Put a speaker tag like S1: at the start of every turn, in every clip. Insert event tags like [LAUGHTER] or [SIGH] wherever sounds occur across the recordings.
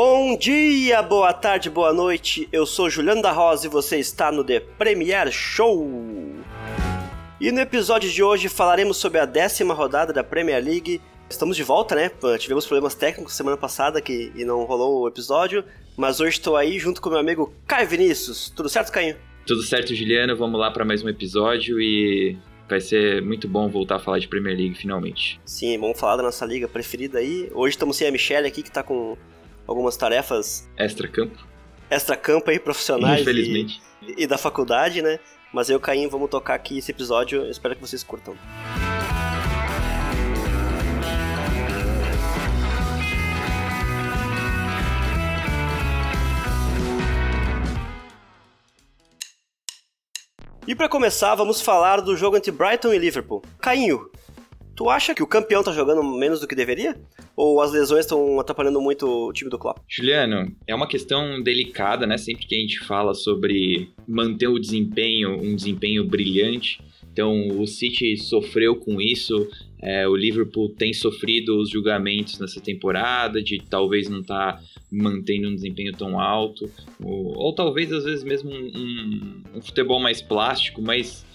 S1: Bom dia, boa tarde, boa noite. Eu sou Juliano da Rosa e você está no The Premier Show. E no episódio de hoje falaremos sobre a décima rodada da Premier League. Estamos de volta, né? Tivemos problemas técnicos semana passada que e não rolou o episódio, mas hoje estou aí junto com meu amigo Caio Vinícius. Tudo certo, Caio?
S2: Tudo certo, Juliano. Vamos lá para mais um episódio e vai ser muito bom voltar a falar de Premier League finalmente.
S1: Sim, vamos falar da nossa liga preferida aí. Hoje estamos sem a Michelle aqui, que está com algumas tarefas.
S2: Extra-campo.
S1: Extra-campo aí, profissionais.
S2: Infelizmente.
S1: E, e, da faculdade, né? Mas eu Caim vamos tocar aqui esse episódio. Eu espero que vocês curtam. E para começar, vamos falar do jogo entre Brighton e Liverpool. Cainho, tu acha que o campeão tá jogando menos do que deveria? Ou as lesões estão atrapalhando muito o time do Klopp?
S2: Juliano, é uma questão delicada, né? Sempre que a gente fala sobre manter o desempenho, um desempenho brilhante. Então, o City sofreu com isso, é, o Liverpool tem sofrido os julgamentos nessa temporada de talvez não estar tá mantendo um desempenho tão alto, ou, ou talvez às vezes mesmo um, um, um futebol mais plástico, mas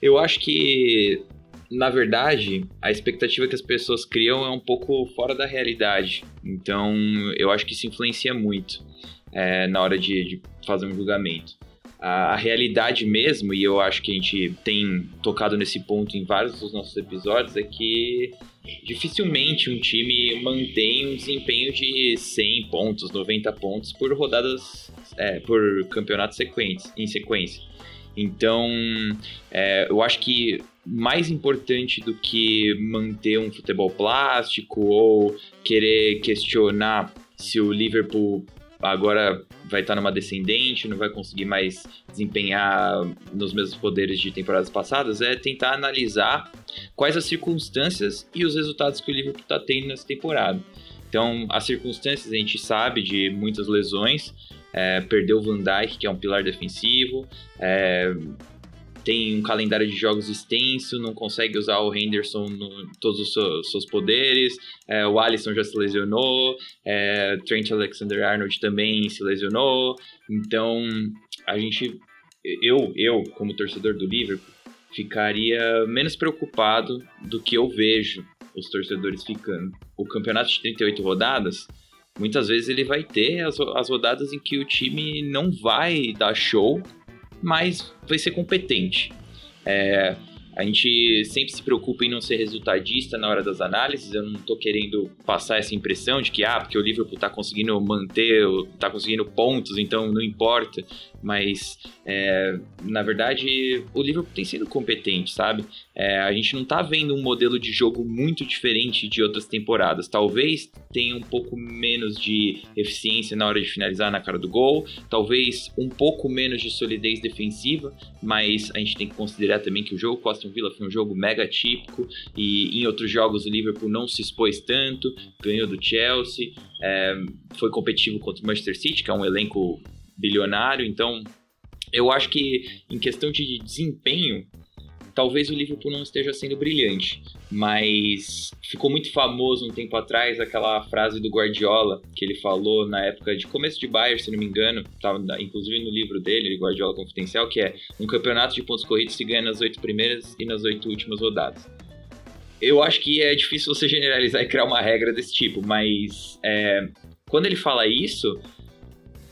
S2: eu acho que na verdade, a expectativa que as pessoas criam é um pouco fora da realidade. Então, eu acho que isso influencia muito é, na hora de, de, fazer um julgamento. A, realidade mesmo, e eu acho que a gente tem tocado nesse ponto em vários dos nossos episódios, é que dificilmente um time mantém um desempenho de 100 pontos, 90 pontos por rodadas, é, por campeonatos sequentes, em sequência. Então, é, eu acho que mais importante do que manter um futebol plástico ou querer questionar se o Liverpool agora vai estar numa descendente, não vai conseguir mais desempenhar nos mesmos poderes de temporadas passadas, é tentar analisar quais as circunstâncias e os resultados que o Liverpool está tendo nessa temporada. Então, as circunstâncias a gente sabe de muitas lesões, é, perdeu o Van Dijk, que é um pilar defensivo, é, tem um calendário de jogos extenso, não consegue usar o Henderson no todos os seus, seus poderes, é, o Alisson já se lesionou, é, Trent Alexander-Arnold também se lesionou, então a gente, eu, eu como torcedor do Liverpool, ficaria menos preocupado do que eu vejo os torcedores ficando. O campeonato de 38 rodadas, muitas vezes ele vai ter as, as rodadas em que o time não vai dar show, mas vai ser competente. É, a gente sempre se preocupa em não ser resultadista na hora das análises. Eu não estou querendo passar essa impressão de que, ah, porque o Liverpool está conseguindo manter, está conseguindo pontos, então não importa. Mas, é, na verdade, o Liverpool tem sido competente, sabe? É, a gente não está vendo um modelo de jogo muito diferente de outras temporadas. Talvez tenha um pouco menos de eficiência na hora de finalizar na cara do gol, talvez um pouco menos de solidez defensiva, mas a gente tem que considerar também que o jogo com Aston Villa foi um jogo mega típico e em outros jogos o Liverpool não se expôs tanto, ganhou do Chelsea, é, foi competitivo contra o Manchester City, que é um elenco bilionário, então eu acho que em questão de desempenho, talvez o Liverpool não esteja sendo brilhante, mas ficou muito famoso um tempo atrás aquela frase do Guardiola que ele falou na época de começo de Bayern, se não me engano, estava inclusive no livro dele, Guardiola Confidencial, que é um campeonato de pontos corridos se ganha nas oito primeiras e nas oito últimas rodadas. Eu acho que é difícil você generalizar e criar uma regra desse tipo, mas é, quando ele fala isso,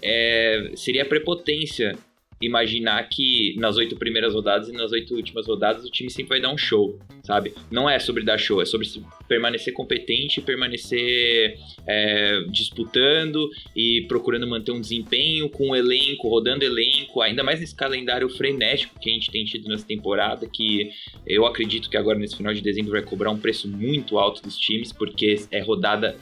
S2: é, seria prepotência imaginar que nas oito primeiras rodadas e nas oito últimas rodadas o time sempre vai dar um show, sabe? Não é sobre dar show, é sobre permanecer competente, permanecer é, disputando e procurando manter um desempenho com o elenco, rodando elenco, ainda mais nesse calendário frenético que a gente tem tido nessa temporada, que eu acredito que agora nesse final de dezembro vai cobrar um preço muito alto dos times, porque é rodada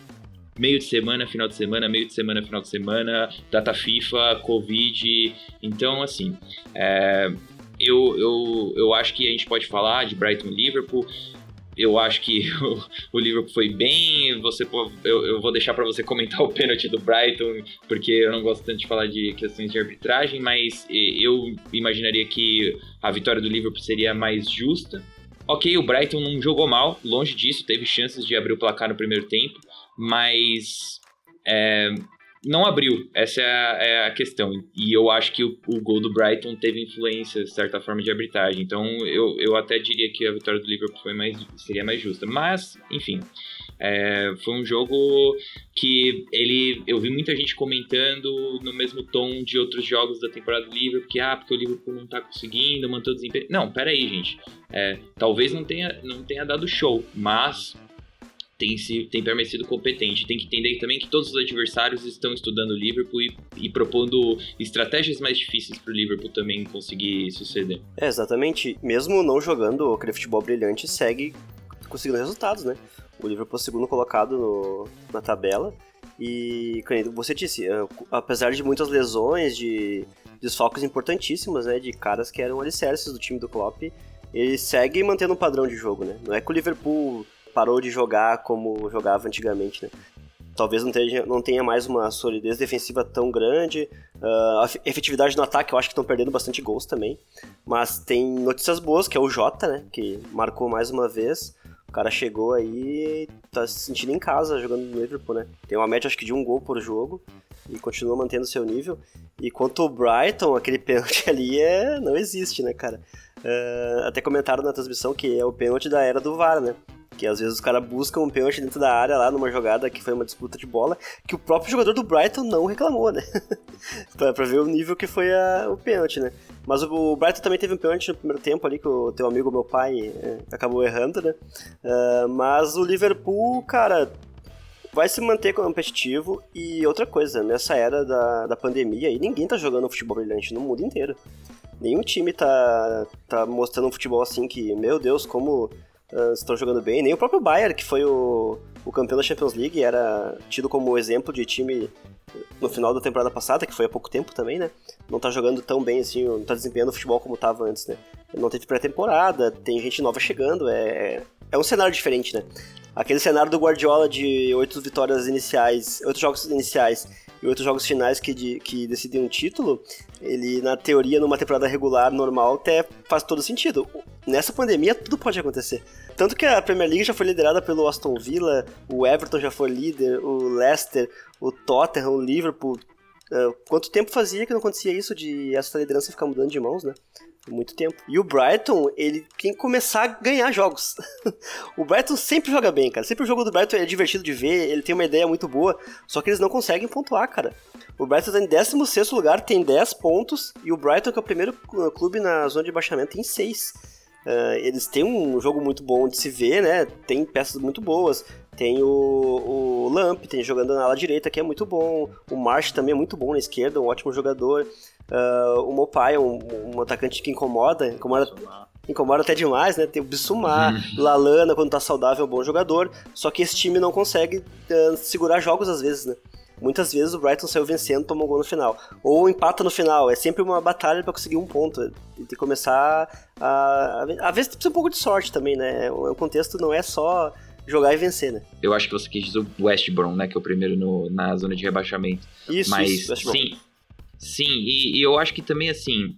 S2: meio de semana, final de semana, meio de semana, final de semana, data FIFA, Covid. Então, assim, é, eu, eu, eu acho que a gente pode falar de Brighton Liverpool. Eu acho que [LAUGHS] o, o Liverpool foi bem. Você eu, eu vou deixar para você comentar [LAUGHS] o pênalti do Brighton, porque eu não gosto tanto de falar de questões de arbitragem, mas eu imaginaria que a vitória do Liverpool seria mais justa. Ok, o Brighton não jogou mal, longe disso, teve chances de abrir o placar no primeiro tempo, mas é, não abriu, essa é a, é a, questão. E eu acho que o, o, gol do Brighton teve influência, de certa forma, de arbitragem. Então eu, eu até diria que a vitória do Liverpool foi mais, seria mais justa. Mas, enfim, é, foi um jogo que ele, eu vi muita gente comentando no mesmo tom de outros jogos da temporada do Liverpool, que ah, porque o Liverpool não tá conseguindo manter o desempenho. Não, pera aí, gente. É, talvez não tenha, não tenha dado show, mas tem, se, tem permanecido competente. Tem que entender também que todos os adversários estão estudando o Liverpool e, e propondo estratégias mais difíceis para o Liverpool também conseguir suceder.
S1: É, exatamente. Mesmo não jogando aquele futebol brilhante, segue conseguindo resultados, né? O Liverpool é segundo colocado no, na tabela. E, como você disse, é, apesar de muitas lesões, de desfalques importantíssimos, né? De caras que eram alicerces do time do Klopp, ele segue mantendo um padrão de jogo, né? Não é que o Liverpool parou de jogar como jogava antigamente, né? Talvez não tenha, não tenha mais uma solidez defensiva tão grande. Uh, a efetividade no ataque, eu acho que estão perdendo bastante gols também. Mas tem notícias boas, que é o Jota, né? Que marcou mais uma vez cara chegou aí tá se sentindo em casa jogando no Liverpool, né? Tem uma média acho que de um gol por jogo e continua mantendo seu nível. E quanto o Brighton, aquele [LAUGHS] pênalti ali é não existe, né, cara? Uh, até comentaram na transmissão que é o pênalti da era do VAR, né? Que às vezes os caras buscam um pênalti dentro da área lá numa jogada que foi uma disputa de bola, que o próprio jogador do Brighton não reclamou, né? [LAUGHS] pra, pra, ver o nível que foi a, o pênalti, né? Mas o, o, Brighton também teve um pênalti no primeiro tempo ali, que o teu amigo, meu pai, é, acabou errando, né? Uh, mas o Liverpool, cara, vai se manter competitivo. E outra coisa, nessa era da, da pandemia aí, ninguém tá jogando futebol brilhante no mundo inteiro. Nenhum time tá, tá mostrando um futebol assim que, meu Deus, como uh, estão jogando bem. Nem o próprio Bayern, que foi o, o campeão da Champions League, era tido como exemplo de time no final da temporada passada, que foi há pouco tempo também, né? Não tá jogando tão bem assim, não tá desempenhando o futebol como tava antes, né? Não teve pré-temporada, tem gente nova chegando, é, é um cenário diferente, né? Aquele cenário do Guardiola de oito vitórias iniciais, oito jogos iniciais e oito jogos finais que, de, que decidem um título, ele, na teoria, numa temporada regular, normal, até faz todo sentido. Nessa pandemia, tudo pode acontecer. Tanto que a Premier League já foi liderada pelo Aston Villa, o Everton já foi líder, o Leicester, o Tottenham, o Liverpool. Uh, quanto tempo fazia que não acontecia isso de essa liderança ficar mudando de mãos, né? muito tempo. E o Brighton, ele tem que começar a ganhar jogos. [LAUGHS] o Brighton sempre joga bem, cara. Sempre o jogo do Brighton é divertido de ver, ele tem uma ideia muito boa, só que eles não conseguem pontuar, cara. O Brighton tá em 16 lugar, tem 10 pontos, e o Brighton, que é o primeiro clube na zona de baixamento, tem 6. Uh, eles têm um jogo muito bom de se ver, né? Tem peças muito boas. Tem o, o Lamp, tem jogando na ala direita, que é muito bom. O Marsh também é muito bom na esquerda, um ótimo jogador. Uh, o Mopai é um, um, atacante que incomoda, incomoda, incomoda até demais, né? Tem o Bissumar, uhum. Lalana, quando tá saudável, é um bom jogador. Só que esse time não consegue uh, segurar jogos às vezes, né? Muitas vezes o Brighton saiu vencendo, tomou um gol no final. Ou empata no final. É sempre uma batalha para conseguir um ponto. Tem que começar a. Às vezes precisa um pouco de sorte também, né? O contexto não é só jogar e vencer, né?
S2: Eu acho que você quis dizer o West Brom, né? Que é o primeiro no, na zona de rebaixamento.
S1: Isso,
S2: Mas,
S1: isso,
S2: sim, sim e, e, eu acho que também, assim,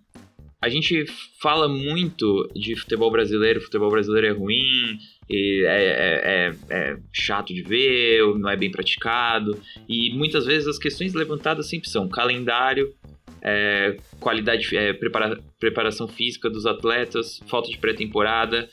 S2: a gente fala muito de futebol brasileiro, futebol brasileiro é ruim, é, é, é, é, chato de ver, não é bem praticado, e muitas vezes as questões levantadas sempre são calendário, é, qualidade, é, prepara, preparação física dos atletas, falta de pré-temporada,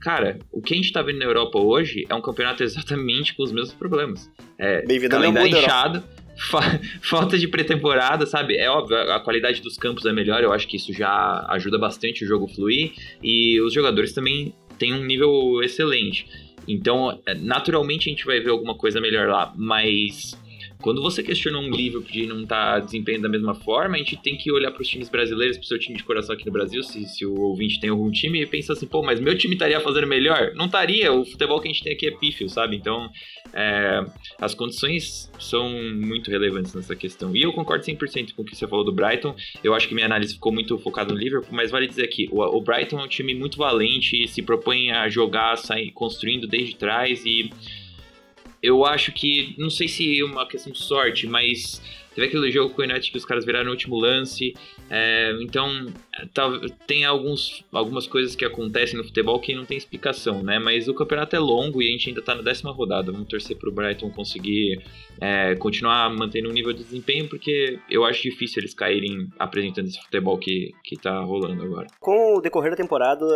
S2: Cara, o que a gente tá vendo na Europa hoje é um campeonato [LAUGHS] exatamente com os mesmos problemas. É, calendário inchado, [LAUGHS] fa falta de pré-temporada, sabe? É óbvio, a qualidade dos campos é melhor, eu acho que isso já ajuda bastante o jogo fluir, e os jogadores também têm um nível excelente. Então, é, naturalmente a gente vai ver alguma coisa melhor lá, mas quando você questiona um Liverpool de não estar tá desempenhando da mesma forma, a gente tem que olhar para os times brasileiros, para o seu time de coração aqui no Brasil, se, se o ouvinte tem algum time, e pensar assim, pô, mas meu time estaria fazendo melhor? Não estaria, o futebol que a gente tem aqui é pífio, sabe? Então, é, as condições são muito relevantes nessa questão. E eu concordo 100% com o que você falou do Brighton, eu acho que minha análise ficou muito focada no Liverpool, mas vale dizer aqui, o, o Brighton é um time muito valente, se propõe a jogar, sair construindo desde trás e eu acho que, não sei se é uma questão de sorte, mas Teve aquele jogo com o United que os caras viraram no último lance. É, então, tá, tem alguns, algumas coisas que acontecem no futebol que não tem explicação, né? Mas o campeonato é longo e a gente ainda tá na décima rodada. Vamos torcer pro Brighton conseguir é, continuar mantendo um nível de desempenho, porque eu acho difícil eles caírem apresentando esse futebol que, que tá rolando agora.
S1: Com o decorrer da temporada,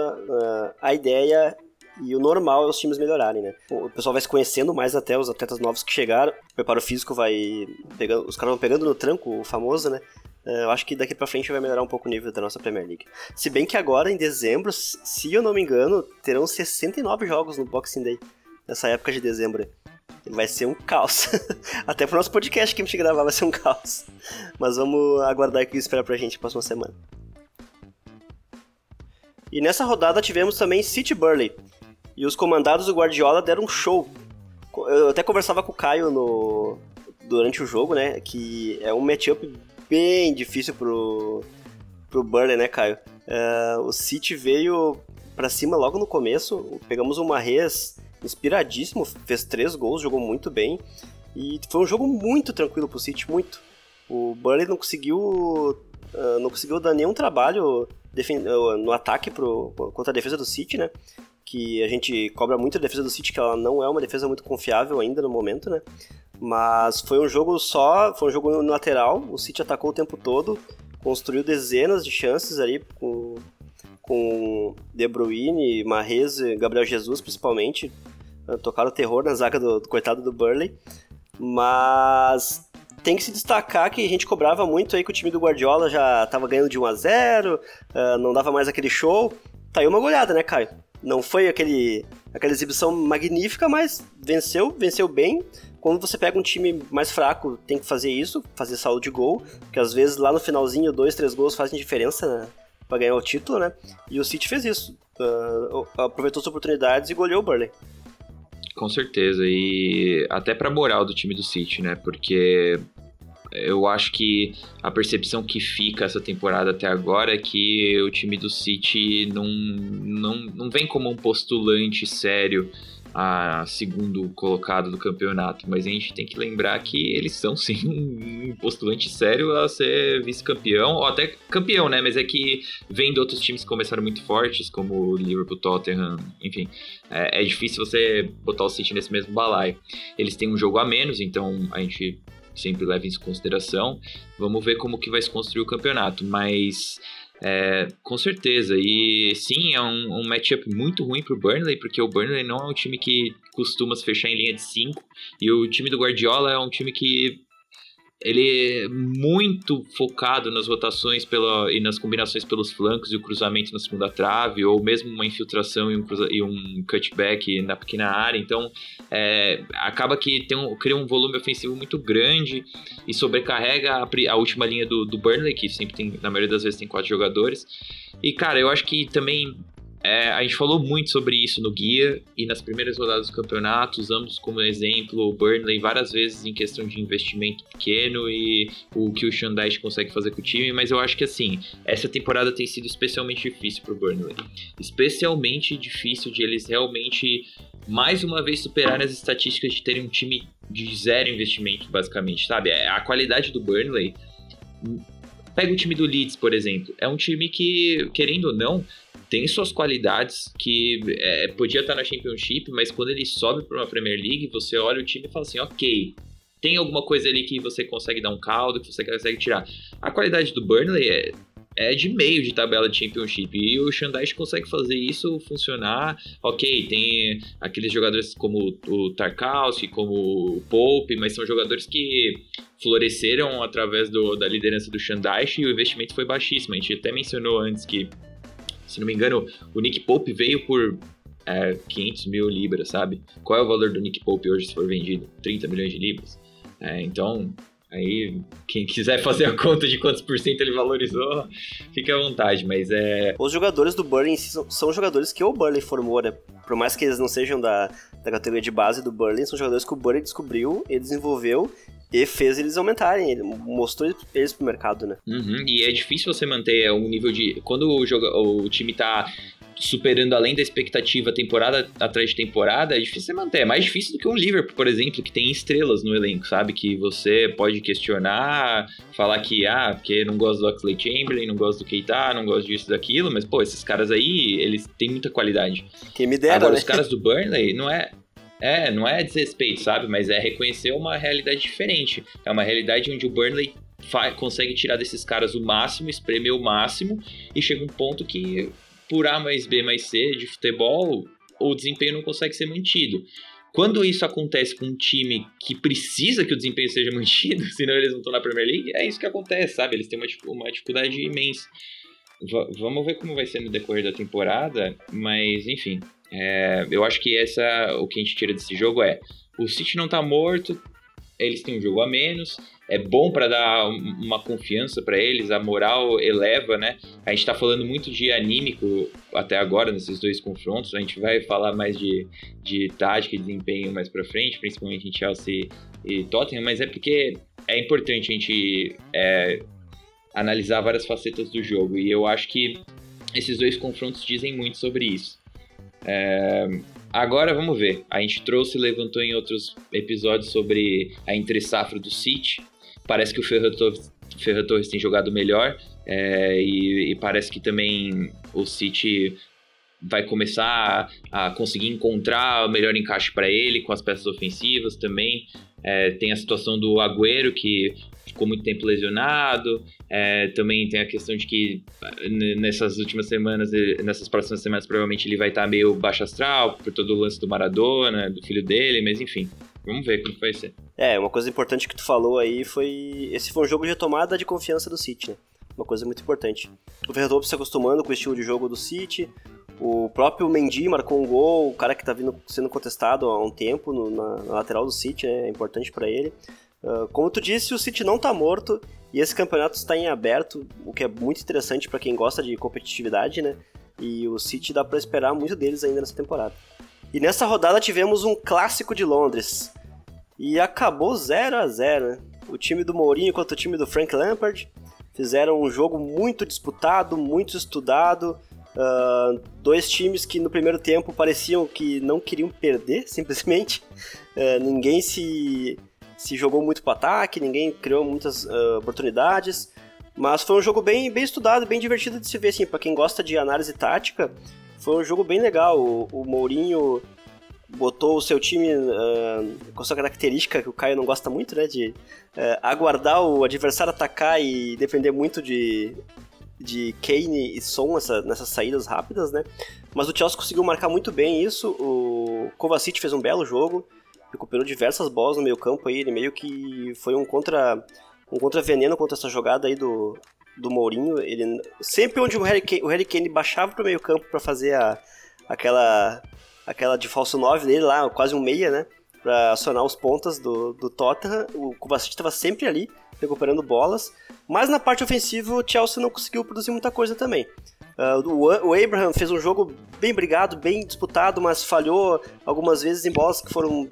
S1: a ideia e o normal é os times melhorarem, né? O pessoal vai se conhecendo mais até os atletas novos que chegaram. O preparo físico vai pegando, os caras vão pegando no tranco, o famoso, né? É, eu acho que daqui para frente vai melhorar um pouco o nível da nossa Premier League. Se bem que agora, em dezembro, se eu não me engano, terão 69 jogos no Boxing Day. Nessa época de dezembro. Vai ser um caos. [LAUGHS] Até pro nosso podcast que a gente gravar vai ser um caos. Mas vamos aguardar o que espera pra gente na próxima semana. E nessa rodada tivemos também City Burley. E os comandados do Guardiola deram um show. Eu até conversava com o Caio no, durante o jogo, né? Que é um matchup bem difícil pro, pro Burnley, né, Caio? Uh, o City veio para cima logo no começo. Pegamos uma res inspiradíssimo, fez três gols, jogou muito bem. E foi um jogo muito tranquilo pro City, muito. O Burnley não conseguiu, uh, não conseguiu dar nenhum trabalho no ataque pro, contra a defesa do City, né? Que a gente cobra muito a defesa do City, que ela não é uma defesa muito confiável ainda no momento, né? Mas foi um jogo só, foi um jogo lateral, o City atacou o tempo todo, construiu dezenas de chances ali com, com De Bruyne, Mahrez Gabriel Jesus principalmente, eh, tocaram terror na zaga do, do coitado do Burley, mas tem que se destacar que a gente cobrava muito aí que o time do Guardiola já estava ganhando de 1 a 0 uh, eh, não dava mais aquele show. Tá aí uma goleada, né, Caio? Não foi aquele, aquela exibição magnífica, mas venceu, venceu bem. Quando você pega um time mais fraco, tem que fazer isso, fazer saldo de gol, porque às vezes lá no finalzinho, dois, três gols fazem diferença né, para ganhar o título, né? E o City fez isso. Uh, aproveitou as oportunidades e goleou o Burley.
S2: Com certeza, e até para moral do time do City, né? Porque eu acho que a percepção que fica essa temporada até agora é que o time do City não, não, não vem como um postulante sério a segundo colocado do campeonato, mas a gente tem que lembrar que eles são sim [LAUGHS] um postulante sério a ser vice-campeão, ou até campeão, né? Mas é que vendo outros times que começaram muito fortes, como o Liverpool, Tottenham, enfim, é, é difícil você botar o City nesse mesmo balaio. Eles têm um jogo a menos, então a gente sempre leva isso em consideração. Vamos ver como que vai se construir o campeonato, mas é, com certeza. E sim, é um, um matchup muito ruim para o Burnley, porque o Burnley não é um time que costuma se fechar em linha de 5, e o time do Guardiola é um time que ele é muito focado nas rotações pela, e nas combinações pelos flancos e o cruzamento na segunda trave, ou mesmo uma infiltração e um, cruza, e um cutback na pequena área. Então, é, acaba que tem um, cria um volume ofensivo muito grande e sobrecarrega a, a última linha do, do Burnley, que sempre tem, na maioria das vezes, tem quatro jogadores. E, cara, eu acho que também é, a gente falou muito sobre isso no guia e nas primeiras rodadas do campeonato, usamos como exemplo o Burnley várias vezes em questão de investimento pequeno e o que o Shandaish consegue fazer com o time, mas eu acho que assim, essa temporada tem sido especialmente difícil para o Burnley. Especialmente difícil de eles realmente mais uma vez superarem as estatísticas de terem um time de zero investimento, basicamente, sabe? É, a qualidade do Burnley Pega o time do Leeds, por exemplo. É um time que, querendo ou não, tem suas qualidades que é, podia estar na Championship, mas quando ele sobe para uma Premier League, você olha o time e fala assim, ok, tem alguma coisa ali que você consegue dar um caldo, que você consegue tirar. A qualidade do Burnley é, é de meio de tabela de Championship e o Shandaish consegue fazer isso funcionar. Ok, tem aqueles jogadores como o Tarkowski, como o Pope, mas são jogadores que floresceram através do, da liderança do Shandaish e o investimento foi baixíssimo. A gente até mencionou antes que se não me engano, o Nick Pope veio por é, 500 mil libras, sabe? Qual é o valor do Nick Pope hoje se for vendido? 30 milhões de libras. É, então, aí quem quiser [LAUGHS] fazer a conta de quantos por cento ele valorizou, fique à vontade, mas é...
S1: Os jogadores do Burnley são, são jogadores que o Burnley formou, né? Por mais que eles não sejam da, da categoria de base do Burnley, são jogadores que o Burnley descobriu e desenvolveu e fez eles aumentarem, ele mostrou eles pro mercado, né?
S2: Uhum, e é difícil você manter um nível de. Quando o, jogo, o time tá superando além da expectativa temporada atrás de temporada, é difícil manter. É mais difícil do que um Liverpool, por exemplo, que tem estrelas no elenco, sabe? Que você pode questionar, falar que, ah, porque não gosto do Oxley Chamberlain, não gosto do Keita, não gosto disso, daquilo, mas, pô, esses caras aí, eles têm muita qualidade.
S1: Quem me dera,
S2: Agora,
S1: né?
S2: os caras do Burnley, não é... É, não é desrespeito, sabe? Mas é reconhecer uma realidade diferente. É uma realidade onde o Burnley consegue tirar desses caras o máximo, espremer o máximo, e chega um ponto que por A mais B mais C de futebol, o desempenho não consegue ser mantido. Quando isso acontece com um time que precisa que o desempenho seja [LAUGHS] mantido, senão eles não estão na Premier League, é isso que acontece, sabe? Eles têm uma, uma dificuldade imensa. Vamos ver como vai ser no decorrer da temporada, mas enfim, é, eu acho que essa o que a gente tira desse jogo é o City não tá morto, eles têm um jogo a menos, é bom para dar uma confiança para eles, a moral eleva, né? A gente tá falando muito de anímico até agora nesses dois confrontos, a gente vai falar mais de, de tática e desempenho mais para frente, principalmente em Chelsea e Tottenham, mas é porque é importante a gente é, analisar várias facetas do jogo e eu acho que esses dois confrontos dizem muito sobre isso. É, Agora vamos ver. A gente trouxe e levantou em outros episódios sobre a entre safra do City. Parece que o Ferran Torres, Ferran Torres tem jogado melhor é, e, e, parece que também o City vai começar a, a conseguir encontrar o melhor encaixe para ele com as peças ofensivas também. É, tem a situação do Agüero que ficou muito tempo lesionado. É, também tem a questão de que nessas últimas semanas, nessas próximas semanas, provavelmente ele vai estar meio baixo astral por todo o lance do Maradona, do filho dele, mas enfim. Vamos ver como vai ser.
S1: É, uma coisa importante que tu falou aí foi. Esse foi um jogo de retomada de confiança do City, né? Uma coisa muito importante. O Verdopo se acostumando com o estilo de jogo do City. O próprio Mendy marcou um gol, o cara que está vindo sendo contestado há um tempo no, na, na, lateral do City, né? É importante para ele. Uh, como tu disse, o City não está morto e esse campeonato está em aberto, o que é muito interessante para quem gosta de competitividade, né? E o City dá para esperar muito deles ainda nessa temporada. E nessa rodada tivemos um clássico de Londres. E acabou 0 a 0 né? O time do Mourinho contra o time do Frank Lampard fizeram um jogo muito disputado, muito estudado. Uh, dois times que no primeiro tempo pareciam que não queriam perder, [LAUGHS] simplesmente. Uh, ninguém se, se jogou muito para ataque, ninguém criou muitas uh, oportunidades. Mas foi um jogo bem, bem estudado, bem divertido de se ver, assim, para quem gosta de análise tática. Foi um jogo bem legal. O, o Mourinho botou o seu time uh, com sua característica, que o Caio não gosta muito, né? De uh, aguardar o adversário atacar e depender muito de, de Kane e Son nessa, nessas saídas rápidas, né? Mas o Chelsea conseguiu marcar muito bem isso. O Kovacic fez um belo jogo, recuperou diversas bolas no meio campo aí. Ele meio que foi um contra um contra veneno contra essa jogada aí do, do Mourinho. Ele sempre onde o Harry Kane, o Harry Kane baixava pro meio campo para fazer a, aquela aquela de falso 9 dele lá, quase um meia, né? Pra acionar os pontas do, do Tottenham. O Kovacic estava sempre ali, recuperando bolas. Mas na parte ofensiva, o Chelsea não conseguiu produzir muita coisa também. Uh, o, Abraham fez um jogo bem brigado, bem disputado, mas falhou algumas vezes em bolas que foram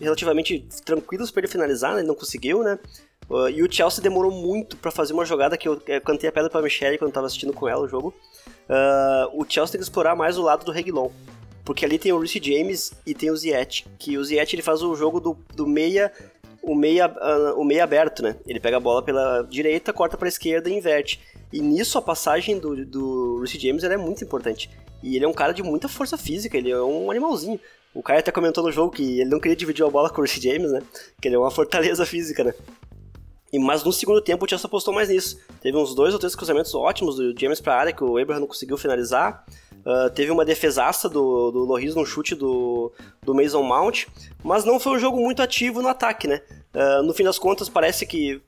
S1: relativamente tranquilas para ele finalizar, né? ele não conseguiu, né? Uh, e o Chelsea demorou muito para fazer uma jogada que eu, eu cantei a pedra para Michelle quando estava assistindo com ela o jogo. Uh, o Chelsea tem que explorar mais o lado do Reguilon. Porque ali tem o Reece James e tem o Ziyech, que o Ziyech ele faz o jogo do, do meia o meia, uh, o meia aberto, né? Ele pega a bola pela direita, corta para a esquerda e inverte. E nisso a passagem do, do Reece James é muito importante. E ele é um cara de muita força física, ele é um animalzinho. O Caio até comentou no jogo que ele não queria dividir a bola com o Reece James, né? Que ele é uma fortaleza [LAUGHS] física, né? E, mas no segundo tempo o Chelsea apostou mais nisso. Teve uns dois ou três cruzamentos ótimos do James para a área que o Abraham não conseguiu finalizar. Uh, teve uma defesaça do, do Loris no chute do, do Mason Mount, mas não foi um jogo muito ativo no ataque, né? Uh, no fim das contas, parece que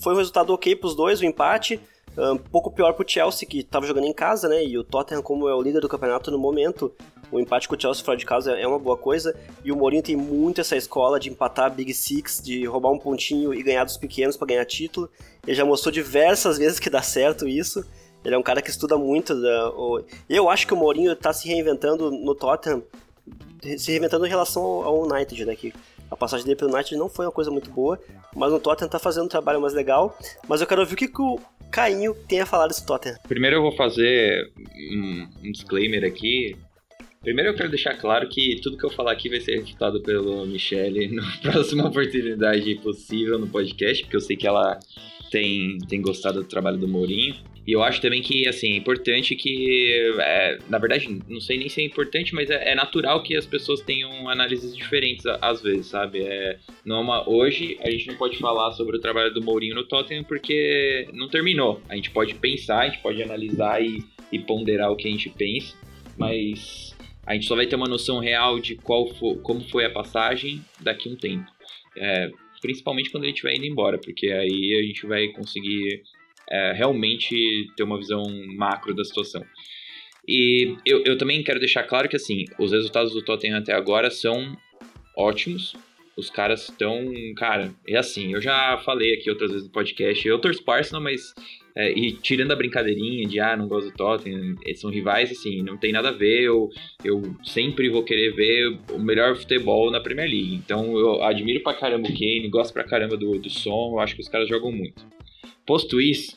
S1: foi um resultado ok para os dois, o empate. Uh, um pouco pior para o Chelsea, que estava jogando em casa, né? E o Tottenham, como é o líder do campeonato no momento, o empate com o Chelsea fora de casa é uma boa coisa. E o Mourinho tem muito essa escola de empatar Big Six, de roubar um pontinho e ganhar dos pequenos para ganhar título. Ele já mostrou diversas [LAUGHS] vezes que dá certo isso. Ele é um cara que estuda muito. Né? Eu acho que o Mourinho está se reinventando no Tottenham, se reinventando em relação ao United, né? Que a passagem dele pelo United não foi uma coisa muito boa, mas no Tottenham está fazendo um trabalho mais legal. Mas eu quero ver o que, que o, Cainho tenha falado esse Tottenham.
S2: Primeiro eu vou fazer um, um disclaimer aqui. Primeiro eu quero deixar claro que tudo que eu falar aqui vai ser refutado pelo Michele [LAUGHS] na próxima oportunidade possível no podcast, porque eu sei que ela tem, tem gostado do trabalho do Mourinho. E eu acho também que, assim, é importante que, é, na verdade, não sei nem se é importante, mas é, é, natural que as pessoas tenham análises diferentes às vezes, sabe? É, não é uma, hoje a gente não pode falar sobre o trabalho do Mourinho no Tottenham porque não terminou. A gente pode pensar, a gente pode analisar e, e ponderar o que a gente pensa, mas a gente só vai ter uma noção real de qual for, como foi a passagem daqui a um tempo. É, principalmente quando ele estiver indo embora, porque aí a gente vai conseguir é, realmente ter uma visão macro da situação. E eu, eu também quero deixar claro que assim, os resultados do Tottenham até agora são ótimos. Os caras estão, cara, é assim, eu já falei aqui outras vezes no podcast, eu torço pro Arsenal, mas é, e tirando a brincadeirinha de ah, não gosto do Tottenham, eles são rivais, assim, não tem nada a ver. Eu, eu sempre vou querer ver o melhor futebol na Premier League. Então eu admiro pra caramba o Kane, gosto pra caramba do, do som, eu acho que os caras jogam muito. Posto isso,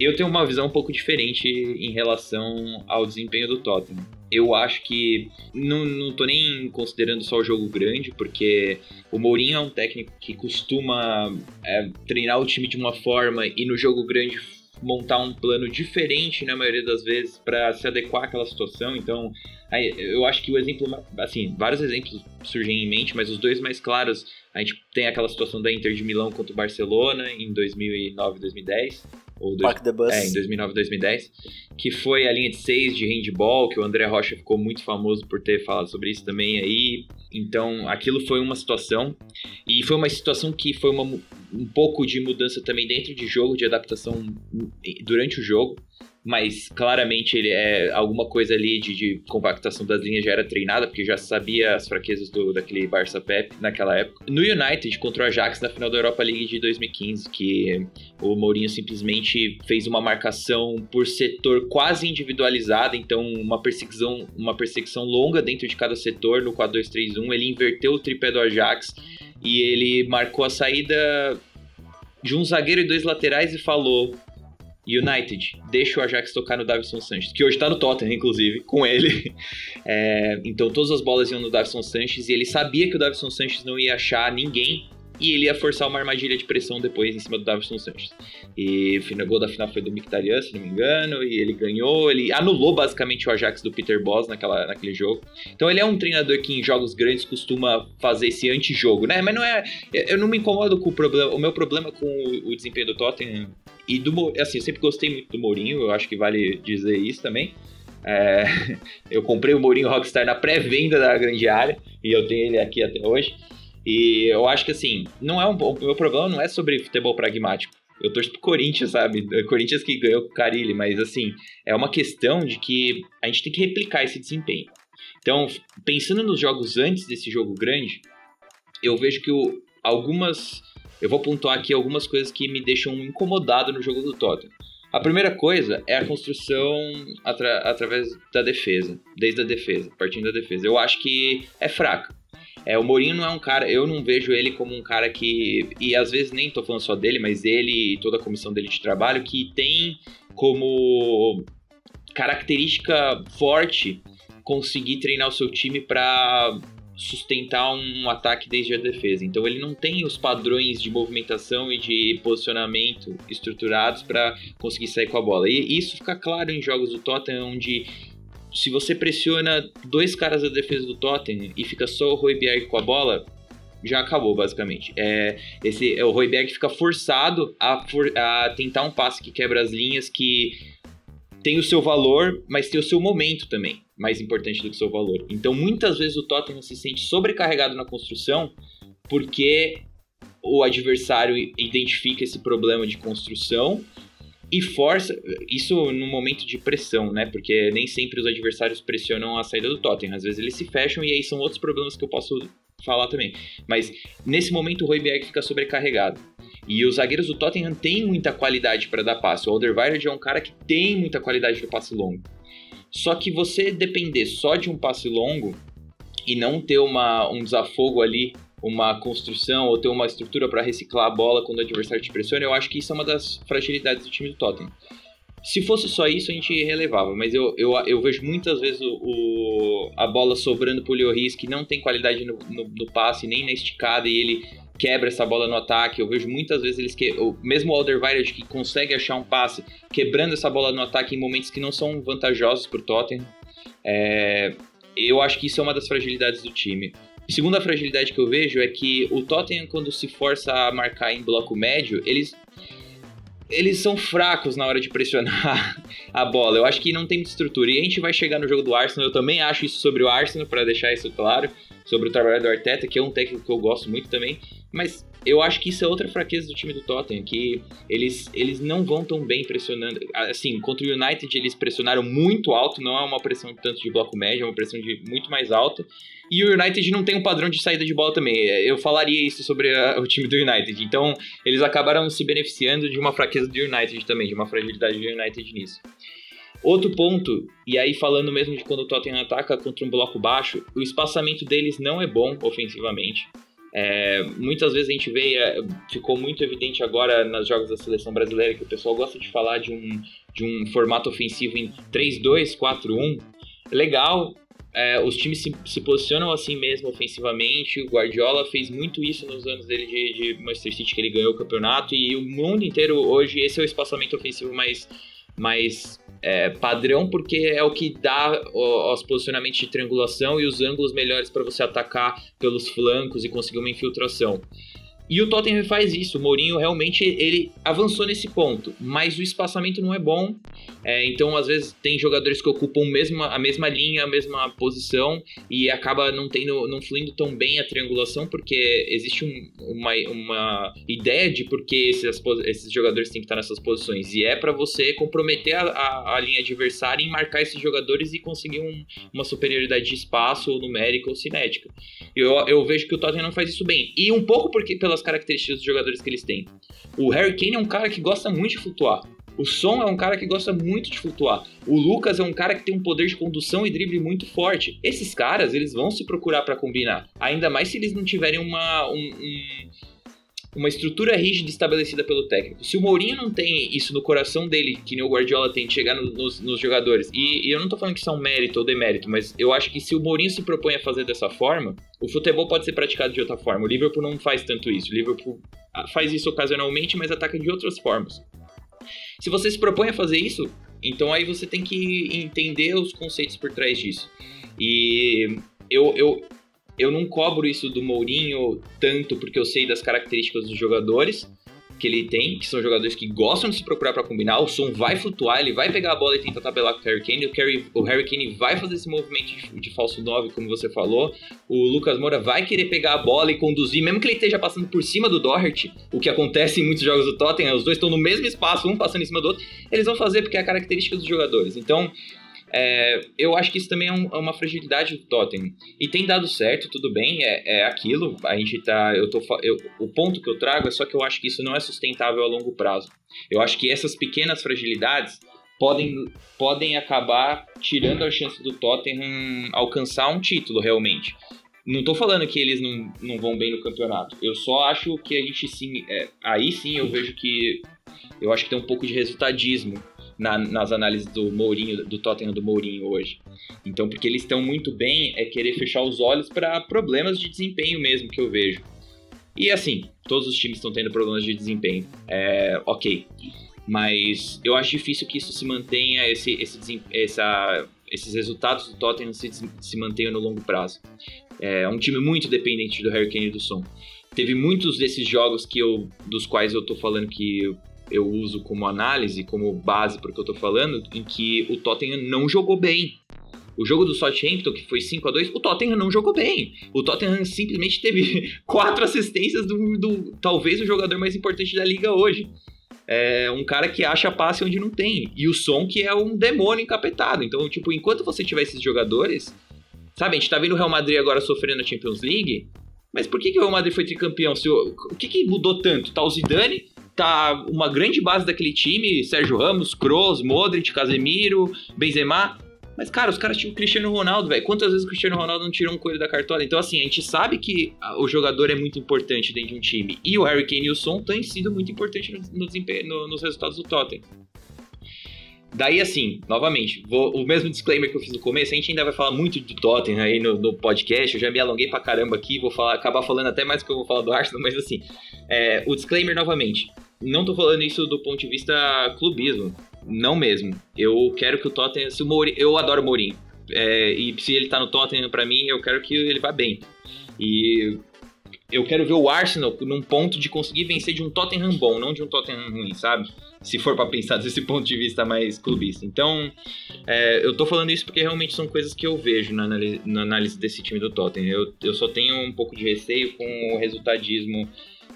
S2: eu tenho uma visão um pouco diferente em relação ao desempenho do Tottenham. Eu acho que não, não tô nem considerando só o jogo grande, porque o Mourinho é um técnico que costuma é, treinar o time de uma forma e no jogo grande montar um plano diferente na maioria das vezes para se adequar àquela situação. Então, eu acho que o exemplo, assim, vários exemplos surgem em mente, mas os dois mais claros, a gente tem aquela situação da Inter de Milão contra o Barcelona em 2009 2010. Ou dois,
S1: Park the Bus.
S2: É, em 2009 2010, que foi a linha de 6 de handball, que o André Rocha ficou muito famoso por ter falado sobre isso também aí. Então, aquilo foi uma situação, e foi uma situação que foi uma, um pouco de mudança também dentro de jogo, de adaptação durante o jogo mas claramente ele é alguma coisa ali de, de, compactação das linhas já era treinada, porque já sabia as fraquezas do, daquele Barça Pep naquela época. No United contra o Ajax na final da Europa League de 2015, que o Mourinho simplesmente fez uma marcação por setor quase individualizada, então uma perseguição, uma perseguição longa dentro de cada setor no 4-2-3-1, ele inverteu o tripé do Ajax e ele marcou a saída de um zagueiro e dois laterais e falou: United, deixa o Ajax tocar no Davison Sanches, que hoje tá no Tottenham, inclusive, com ele. [LAUGHS] É, então todas as bolas iam no Davison Sanches e ele sabia que o Davison Sanches não ia achar ninguém e ele ia forçar uma armadilha de pressão depois em cima do Davidson Sanches. E o gol da final foi do Mkhitaryan, se não me engano, e ele ganhou, ele anulou basicamente o Ajax do Peter Boss naquela, naquele jogo. Então ele é um treinador que em jogos grandes costuma fazer esse antijogo, né? Mas não é, eu não me incomodo com o problema, o meu problema com o desempenho do Tottenham e do, assim, eu sempre gostei muito do Mourinho, eu acho que vale dizer isso também. É, [LAUGHS] eu comprei o Mourinho Rockstar na pré-venda da grande área e eu tenho ele aqui até hoje. E eu acho que assim, não é um, o meu problema não é sobre futebol pragmático. Eu torço pro Corinthians, sabe? Corinthians que ganhou com o Carilli, mas assim, é uma questão de que a gente tem que replicar esse desempenho. Então, pensando nos jogos antes desse jogo grande, eu vejo que o, algumas. Eu vou pontuar aqui algumas coisas que me deixam incomodado no jogo do Tottenham. A primeira coisa é a construção atra, através da defesa, desde a defesa, partindo da defesa. Eu acho que é fraca. É, o Mourinho não é um cara, eu não vejo ele como um cara que, e às vezes nem tô falando só dele, mas ele e toda a comissão dele de trabalho, que tem como característica forte conseguir treinar o seu time para sustentar um ataque desde a defesa. Então ele não tem os padrões de movimentação e de posicionamento estruturados para conseguir sair com a bola. E isso fica claro em jogos do Tottenham onde se você pressiona dois caras da defesa do Tottenham e fica só o Royberg com a bola, já acabou, basicamente. É, esse, é, o Royberg fica forçado a, for, a tentar um passe que quebra as linhas, que tem o seu valor, mas tem o seu momento também, mais importante do que seu valor. Então, muitas vezes o Tottenham se sente sobrecarregado na construção porque o adversário identifica esse problema de construção e força isso no momento de pressão, né? Porque nem sempre os adversários pressionam a saída do Tottenham. Às vezes eles se fecham e aí são outros problemas que eu posso falar também. Mas nesse momento o Royberg fica sobrecarregado. E os zagueiros do Tottenham têm muita qualidade para dar passe. O Alderweireld é um cara que tem muita qualidade no passe longo. Só que você depender só de um passe longo e não ter uma, um desafogo ali uma construção ou ter uma estrutura para reciclar a bola quando o adversário te pressiona, eu acho que isso é uma das fragilidades do time do Tottenham. Se fosse só isso, a gente relevava, mas eu, eu, eu vejo muitas vezes o, o a bola sobrando pro Lloris, que não tem qualidade no, no, no, passe, nem na esticada, e ele quebra essa bola no ataque. Eu vejo muitas vezes eles que. O, mesmo o Alderweireld que consegue achar um passe, quebrando essa bola no ataque em momentos que não são vantajosos pro Tottenham. É, eu acho que isso é uma das fragilidades do time. Segunda fragilidade que eu vejo é que o Tottenham, quando se força a marcar em bloco médio, eles eles são fracos na hora de pressionar [LAUGHS] a bola. Eu acho que não tem muita estrutura. E a gente vai chegar no jogo do Arsenal. Eu também acho isso sobre o Arsenal, para deixar isso claro. Sobre o trabalho do Arteta, que é um técnico que eu gosto muito também. Mas eu acho que isso é outra fraqueza do time do Tottenham, que eles, eles não vão tão bem pressionando. Assim, contra o United eles pressionaram muito alto, não é uma pressão tanto de bloco médio, é uma pressão de muito mais alta. E o United não tem um padrão de saída de bola também. Eu falaria isso sobre a, o time do United. Então, eles acabaram se beneficiando de uma fraqueza do United também, de uma fragilidade do United nisso. Outro ponto, e aí falando mesmo de quando o Tottenham ataca contra um bloco baixo, o espaçamento deles não é bom ofensivamente. É, muitas vezes a gente vê, é, ficou muito evidente agora nas jogos da seleção brasileira que o pessoal gosta de falar de um, de um formato ofensivo em 3-2-4-1. Legal, é, os times se, se, posicionam assim mesmo ofensivamente. O Guardiola fez muito isso nos anos dele de, de Manchester City, que ele ganhou o campeonato. E o mundo inteiro hoje, esse é o espaçamento ofensivo mais, mais é, padrão, porque é o que dá os posicionamentos de triangulação e os ângulos melhores para você atacar pelos flancos e conseguir uma infiltração. E o Tottenham faz isso. O Mourinho realmente ele avançou nesse ponto, mas o espaçamento não é bom. É, então, às vezes, tem jogadores que ocupam mesma, a mesma linha, a mesma posição e acaba não tendo, não fluindo tão bem a triangulação, porque existe um, uma, uma ideia de por que esses, esses jogadores têm que estar nessas posições. E é para você comprometer a, a, a, linha adversária em marcar esses jogadores e conseguir um, uma superioridade de espaço, ou numérica ou cinética. Eu, eu vejo que o Tottenham não faz isso bem. E um pouco porque pelas características dos jogadores que eles têm. O Harry Kane é um cara que gosta muito de flutuar. O Son é um cara que gosta muito de flutuar. O Lucas é um cara que tem um poder de condução e drible muito forte. Esses caras, eles vão se procurar para combinar. Ainda mais se eles não tiverem uma, um, um uma estrutura rígida estabelecida pelo técnico. Se o Mourinho não tem isso no coração dele, que nem o Guardiola tem, de chegar no, nos, nos, jogadores, e, e, eu não tô falando que isso é um mérito ou demérito, mas eu acho que se o Mourinho se propõe a fazer dessa forma, o futebol pode ser praticado de outra forma. O Liverpool não faz tanto isso. O Liverpool ah, faz isso ocasionalmente, mas ataca de outras formas. Se você se propõe a fazer isso, então aí você tem que entender os conceitos por trás disso. E eu, eu, eu não cobro isso do Mourinho tanto porque eu sei das características dos jogadores que ele tem, que são jogadores que gostam de se procurar para combinar. O som vai flutuar, ele vai pegar a bola e tentar tabelar com o Harry Kane. O, Harry, o Harry Kane vai fazer esse movimento de, de falso 9, como você falou. O Lucas Moura vai querer pegar a bola e conduzir, mesmo que ele esteja passando por cima do Doherty, o que acontece em muitos jogos do Tottenham. Os dois estão no mesmo espaço, um passando em cima do outro. Eles vão fazer porque é a característica dos jogadores. Então, é, eu acho que isso também é, um, é, uma fragilidade do Tottenham. E tem dado certo, tudo bem, é, é aquilo. A gente tá. Eu tô, eu, o ponto que eu trago é só que eu acho que isso não é sustentável a longo prazo. Eu acho que essas pequenas fragilidades podem, podem acabar tirando a chance do Tottenham alcançar um título realmente. Não tô falando que eles não, não vão bem no campeonato. Eu só acho que a gente sim. É, aí sim eu vejo que. Eu acho que tem um pouco de resultadismo na, nas análises do Mourinho, do Tottenham do Mourinho hoje. Então, porque eles estão muito bem, é querer fechar os olhos para problemas de desempenho mesmo que eu vejo. E assim, todos os times estão tendo problemas de desempenho. É, ok. Mas eu acho difícil que isso se mantenha, esse, esse, essa, esses resultados do Tottenham se, se mantenham no longo prazo. É um time muito dependente do Harry Kane e do Son. Teve muitos desses jogos que eu, dos quais eu tô falando que eu uso como análise, como base para o que eu tô falando, em que o Tottenham não jogou bem. O jogo do Southampton, que foi 5 a 2 o Tottenham não jogou bem. O Tottenham simplesmente teve [LAUGHS] quatro assistências do, do talvez o jogador mais importante da liga hoje. É um cara que acha passe onde não tem. E o Som que é um demônio encapetado. Então, tipo, enquanto você tiver esses jogadores, sabe, a gente tá vendo o Real Madrid agora sofrendo na Champions League, mas por que, que o Real Madrid foi tricampeão? Se o, o que, que mudou tanto? Tá o Zidane, tá uma grande base daquele time, Sérgio Ramos, Kroos, Modric, Casemiro, Benzema. Mas, cara, os caras tinham o Cristiano Ronaldo, velho. Quantas vezes o Cristiano Ronaldo não tirou um coelho da cartola? Então, assim, a gente sabe que o jogador é muito importante dentro de um time. E o Harry Kane e o Son têm sido muito importantes no, no, nos resultados do Tottenham. Daí, assim, novamente, vou, o mesmo disclaimer que eu fiz no começo, a gente ainda vai falar muito de Tottenham aí no, no podcast, eu já me alonguei pra caramba aqui, vou falar, acabar falando até mais do que eu vou falar do Arsenal, mas assim, é, o disclaimer novamente, não tô falando isso do ponto de vista clubismo, não mesmo. Eu quero que o Tottenham, se o Mourinho, eu adoro o Mourinho, é, e se ele tá no Tottenham pra mim, eu quero que ele vá bem. E eu quero ver o Arsenal num ponto de conseguir vencer de um Tottenham bom, não de um Tottenham ruim, sabe? se for para pensar [LAUGHS] desse ponto de vista mais clubista. Então, é, eu tô falando isso porque realmente são coisas que eu vejo na análise, na análise desse time do Tottenham. Eu, eu só tenho um pouco de receio com o resultadismo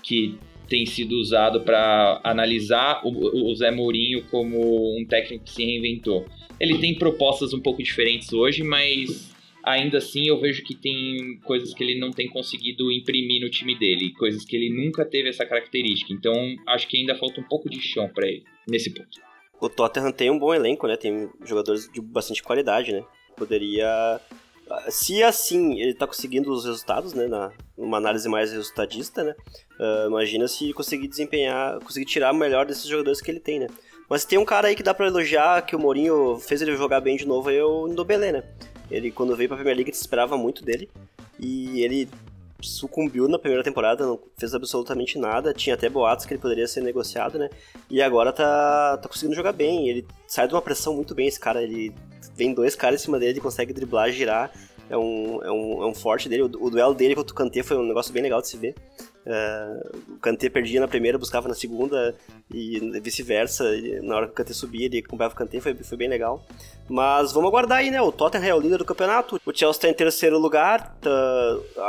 S2: que tem sido usado para analisar o, o Zé Mourinho como um técnico que se reinventou. Ele tem propostas um pouco diferentes hoje, mas ainda assim eu vejo que tem coisas que ele não tem conseguido imprimir no time dele, coisas que ele nunca teve essa característica. Então acho que ainda falta um pouco de chão para ele nesse ponto.
S1: O Tottenham tem um bom elenco, né? Tem jogadores de bastante qualidade, né? Poderia se assim ele tá conseguindo os resultados, né, na, numa análise mais resultadista, né, uh, imagina se conseguir desempenhar, conseguir tirar o melhor desses jogadores que ele tem, né. Mas tem um cara aí que dá para elogiar, que o Mourinho fez ele jogar bem de novo, é o Ndobele, né. Ele, quando veio pra Premier League, se esperava muito dele. E ele sucumbiu na primeira temporada, não fez absolutamente nada. Tinha até boatos que ele poderia ser negociado, né? E agora tá, tá conseguindo jogar bem. Ele sai de uma pressão muito bem, esse cara. Ele vem dois caras em cima dele, ele consegue driblar, girar. É um, é um, é um forte dele. O, o duelo dele contra o Kanté foi um negócio bem legal de se ver. Uh, o Kanté perdia na primeira, buscava na segunda e vice-versa. Na hora que o Kanté subia, ele acompanhava o Kanté, foi, foi bem legal. Mas vamos aguardar aí, né? O Tottenham é o líder do campeonato, o Chelsea está em terceiro lugar. Tá...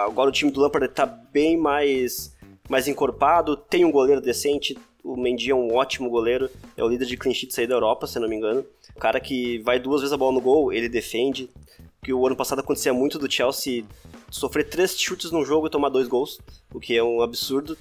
S1: Agora o time do Lampard está bem mais, mais encorpado, tem um goleiro decente. O Mendy é um ótimo goleiro, é o líder de clean sheets aí da Europa, se não me engano. O cara que vai duas vezes a bola no gol, ele defende. Que o ano passado acontecia muito do Chelsea sofrer três chutes no jogo e tomar dois gols, o que é um absurdo.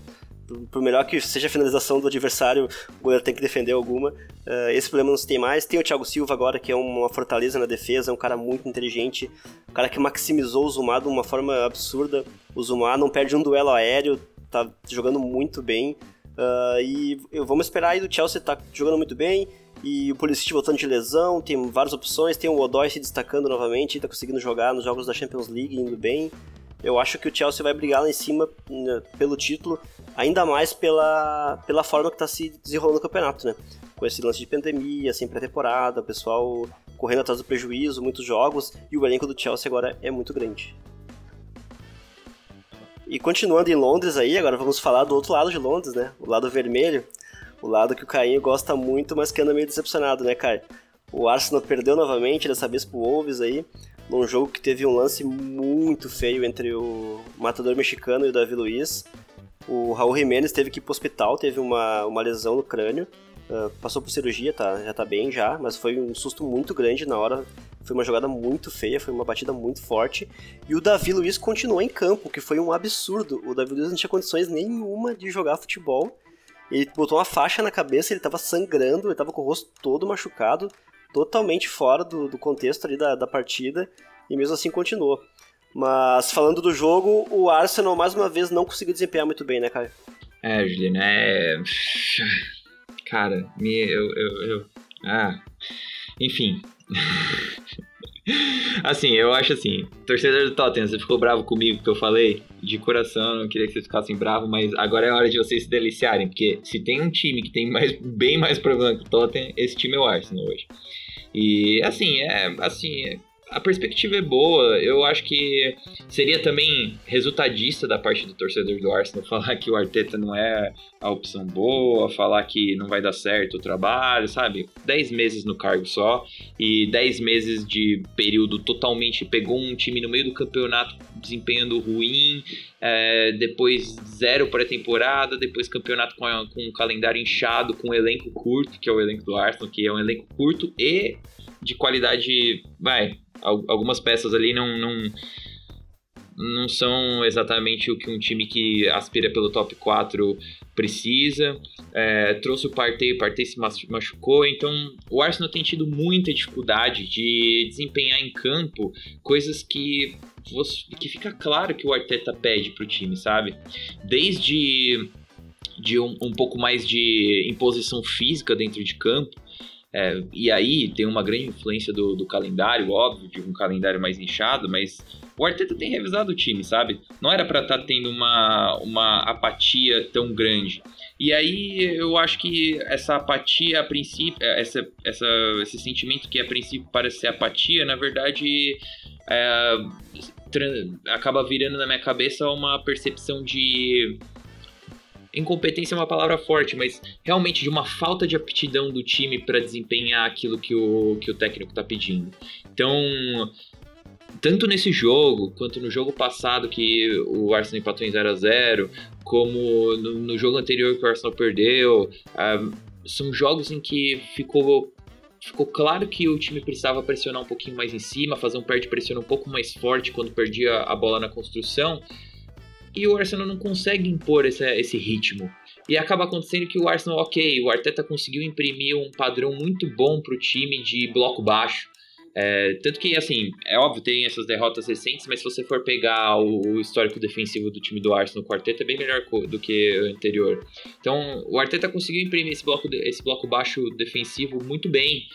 S1: Por melhor que seja a finalização do adversário, o goleiro tem que defender alguma. Uh, esse problema não se tem mais. Tem o Thiago Silva agora, que é uma fortaleza na defesa, é um cara muito inteligente, um cara que maximizou o Zumar de uma forma absurda. O Zumar não perde um duelo aéreo, tá jogando muito bem. Uh, e vamos esperar aí do Chelsea tá jogando muito bem. E o Pulisic voltando de lesão, tem várias opções, tem o Odoi se destacando novamente, está conseguindo jogar nos jogos da Champions League, indo bem. Eu acho que o Chelsea vai brigar lá em cima né, pelo título, ainda mais pela, pela forma que está se desenrolando o campeonato, né? Com esse lance de pandemia, sem pré-temporada, o pessoal correndo atrás do prejuízo, muitos jogos, e o elenco do Chelsea agora é muito grande. E continuando em Londres aí, agora vamos falar do outro lado de Londres, né? O lado vermelho o lado que o Caio gosta muito, mas que anda meio decepcionado, né, Caio? O Arsenal perdeu novamente, dessa vez pro Wolves aí, num jogo que teve um lance muito feio entre o matador mexicano e o Davi Luiz. O Raul Jimenez teve que ir pro hospital, teve uma, uma lesão no crânio, uh, passou por cirurgia, tá, já tá bem já, mas foi um susto muito grande na hora. Foi uma jogada muito feia, foi uma batida muito forte. E o Davi Luiz continuou em campo, que foi um absurdo. O Davi Luiz não tinha condições nenhuma de jogar futebol ele botou uma faixa na cabeça, ele tava sangrando, ele tava com o rosto todo machucado, totalmente fora do, do contexto ali da, da partida, e mesmo assim continuou. Mas falando do jogo, o Arsenal mais uma vez não conseguiu desempenhar muito bem, né, Caio?
S2: É, Juliano, é. [SIGHS] Cara, me, eu, eu, eu. Ah. Enfim. [LAUGHS] assim, eu acho assim, torcedor do Tottenham, você ficou bravo comigo que eu falei? De coração, não queria que vocês ficassem bravos, mas agora é hora de vocês se deliciarem, porque se tem um time que tem mais, [LAUGHS] bem mais problema que o Tottenham, esse time é o Arsenal hoje. E assim, é assim, é, a perspectiva é boa. Eu acho que seria também resultadista da parte do torcedor do Arsenal [LAUGHS] falar que o Arteta não é a opção boa, falar que não vai dar certo o trabalho, sabe? 10 meses no cargo só e 10 meses de período totalmente. Pegou um time no meio do campeonato desempenhando ruim, é, depois zero pré-temporada, depois campeonato com, a, com um calendário inchado, com um elenco curto, que é o elenco do Arsenal, que é um elenco curto e de qualidade, vai, algumas peças ali não, não, não são exatamente o que um time que aspira pelo top 4 precisa. É, trouxe o Partey, o Partey se machucou, então o Arsenal tem tido muita dificuldade de desempenhar em campo coisas que que fica claro que o Arteta pede para o time, sabe? Desde de um, um pouco mais de imposição física dentro de campo, é, e aí tem uma grande influência do, do, calendário, óbvio, de um calendário mais inchado, mas o Arteta tem revisado o time, sabe? Não era para estar tá tendo uma, uma apatia tão grande. E aí eu acho que essa apatia, a princípio, é, essa, essa, esse sentimento que a princípio parece ser apatia, na verdade é, acaba virando na minha cabeça uma percepção de incompetência é uma palavra forte, mas realmente de uma falta de aptidão do time para desempenhar aquilo que o, que o técnico está pedindo. Então, tanto nesse jogo, quanto no jogo passado que o Arsenal empatou em 0 a 0 como no, no jogo anterior que o Arsenal perdeu, uh, são jogos em que ficou ficou claro que o time precisava pressionar um pouquinho mais em cima, fazer um pé de pressão um pouco mais forte quando perdia a bola na construção, e o Arsenal não consegue impor esse, esse ritmo. E acaba acontecendo que o Arsenal, ok, o Arteta conseguiu imprimir um padrão muito bom para o time de bloco baixo. É, tanto que, assim, é óbvio, tem essas derrotas recentes, mas se você for pegar o, o histórico defensivo do time do Arsenal, o Arteta é bem melhor do que o anterior. Então, o Arteta conseguiu imprimir esse bloco, esse bloco baixo defensivo muito bem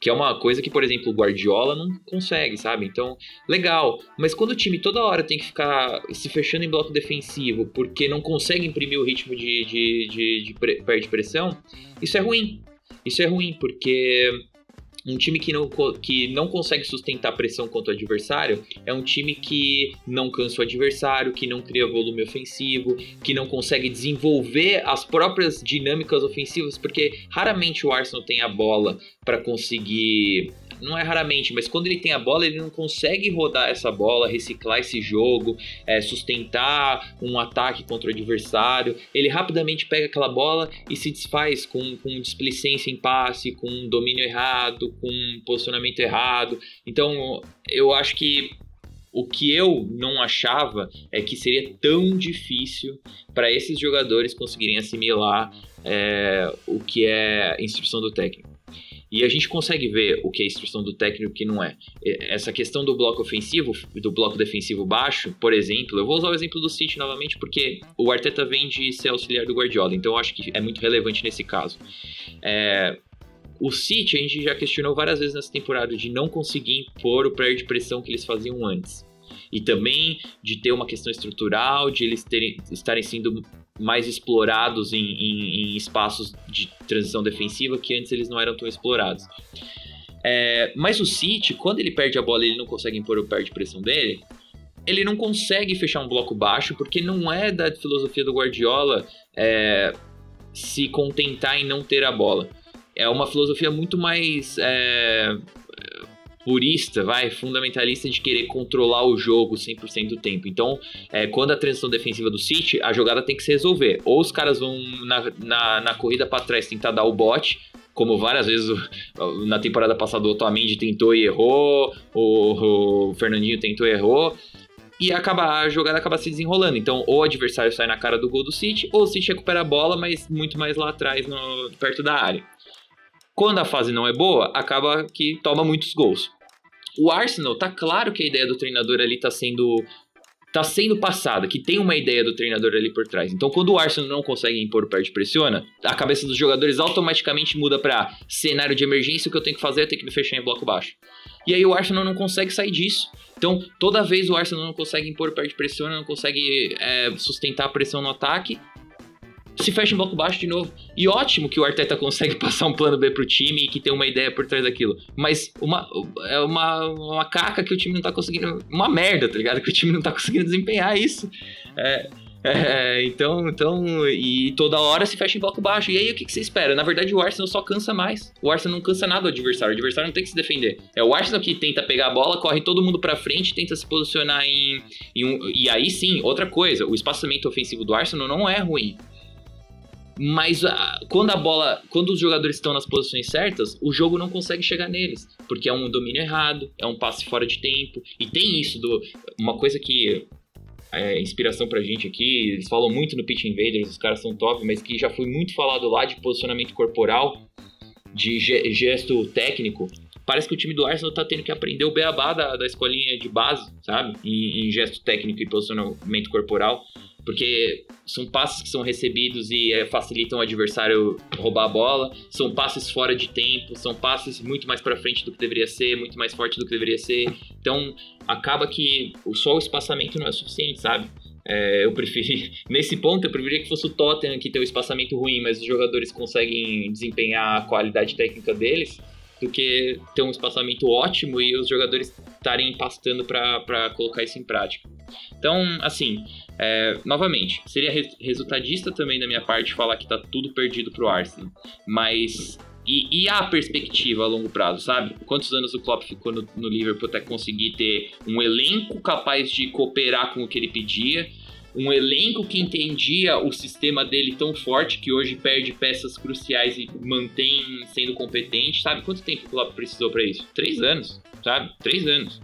S2: que é uma coisa que, por exemplo, o Guardiola não consegue, sabe? Então, legal. Mas quando o time toda hora tem que ficar se fechando em bloco defensivo porque não consegue imprimir o ritmo de, de, de, de, de pressão, isso é ruim. Isso é ruim, porque um time que não, que não consegue sustentar pressão contra o adversário é um time que não cansa o adversário, que não cria volume ofensivo, que não consegue desenvolver as próprias dinâmicas ofensivas, porque raramente o Arsenal tem a bola para conseguir não é raramente, mas quando ele tem a bola, ele não consegue rodar essa bola, reciclar esse jogo, é, sustentar um ataque contra o adversário. Ele rapidamente pega aquela bola e se desfaz com, com displicência em passe, com domínio errado, com posicionamento errado. Então, eu acho que o que eu não achava é que seria tão difícil para esses jogadores conseguirem assimilar é, o que é instrução do técnico. E a gente consegue ver o que é instrução do técnico e o que não é. Essa questão do bloco ofensivo, do bloco defensivo baixo, por exemplo, eu vou usar o exemplo do City novamente porque o Arteta vem de ser auxiliar do Guardiola, então eu acho que é muito relevante nesse caso. É, o City a gente já questionou várias vezes nessa temporada de não conseguir impor o player de pressão que eles faziam antes. E também de ter uma questão estrutural, de eles terem, estarem sendo mais explorados em, em, em, espaços de transição defensiva que antes eles não eram tão explorados. É, mas o City, quando ele perde a bola e ele não consegue impor o pé de pressão dele, ele não consegue fechar um bloco baixo porque não é da filosofia do Guardiola é, se contentar em não ter a bola. É uma filosofia muito mais é, purista, vai, fundamentalista de querer controlar o jogo 100% do tempo. Então, é, quando a transição defensiva do City, a jogada tem que se resolver. Ou os caras vão na, na, na corrida para trás tentar dar o bote, como várias vezes na temporada passada o Otamendi tentou e errou, o, o Fernandinho tentou e errou, e acaba, a jogada acaba se desenrolando. Então, ou o adversário sai na cara do gol do City, ou o City recupera a bola, mas muito mais lá atrás, no, perto da área. Quando a fase não é boa, acaba que toma muitos gols. O Arsenal, tá claro que a ideia do treinador ali tá sendo tá sendo passada, que tem uma ideia do treinador ali por trás. Então, quando o Arsenal não consegue impor o pé de pressiona, a cabeça dos jogadores automaticamente muda para cenário de emergência, o que eu tenho que fazer é ter que me fechar em bloco baixo. E aí o Arsenal não consegue sair disso. Então, toda vez o Arsenal não consegue impor o pé de pressiona, não consegue é, sustentar a pressão no ataque, se fecha em bloco baixo de novo. E ótimo que o Arteta consegue [LAUGHS] passar um plano B pro time e que tem uma ideia por trás daquilo. Mas uma, é uma, uma caca que o time não tá conseguindo. Uma merda, tá ligado? Que o time não tá conseguindo desempenhar isso. É. É, então, então, e toda hora se fecha em bloco baixo. E aí, o que, que, você espera? Na verdade, o Arsenal só cansa mais. O Arsenal não cansa nada do adversário. O adversário não tem que se defender. É o Arsenal que tenta pegar a bola, corre todo mundo pra frente, tenta se posicionar em, em um. E aí sim, outra coisa, o espaçamento ofensivo do Arsenal não é ruim. Mas ah, quando a bola, quando os jogadores estão nas posições certas, o jogo não consegue chegar neles, porque é um domínio errado, é um passe fora de tempo. E tem isso do uma coisa que é, inspiração pra gente aqui. Eles falam muito no Pitch Invaders, os caras são top, mas que já foi muito falado lá de posicionamento corporal, de gesto técnico. Parece que o time do Arsenal tá tendo que aprender o beabá da, da escolinha de base, sabe? Em, em gesto técnico e posicionamento corporal porque são passes que são recebidos e é, facilitam o adversário roubar a bola, são passes fora de tempo, são passes muito mais para frente do que deveria ser, muito mais forte do que deveria ser. Então, acaba que só o espaçamento não é suficiente, sabe? É, eu preferi, [LAUGHS] nesse ponto, eu preferia que fosse o Tottenham que tem o espaçamento ruim, mas os jogadores conseguem desempenhar a qualidade técnica deles, do que ter um espaçamento ótimo e os jogadores estarem pastando para colocar isso em prática. Então, assim, é, novamente, seria resultadista também da minha parte falar que tá tudo perdido pro Arsenal, mas e, e, a perspectiva a longo prazo, sabe? Quantos anos o Klopp ficou no, no, Liverpool até conseguir ter um elenco capaz de cooperar com o que ele pedia, um elenco que entendia o sistema dele tão forte que hoje perde peças cruciais e mantém sendo competente, sabe? Quanto tempo o Klopp precisou para isso? Três anos, sabe? Três anos.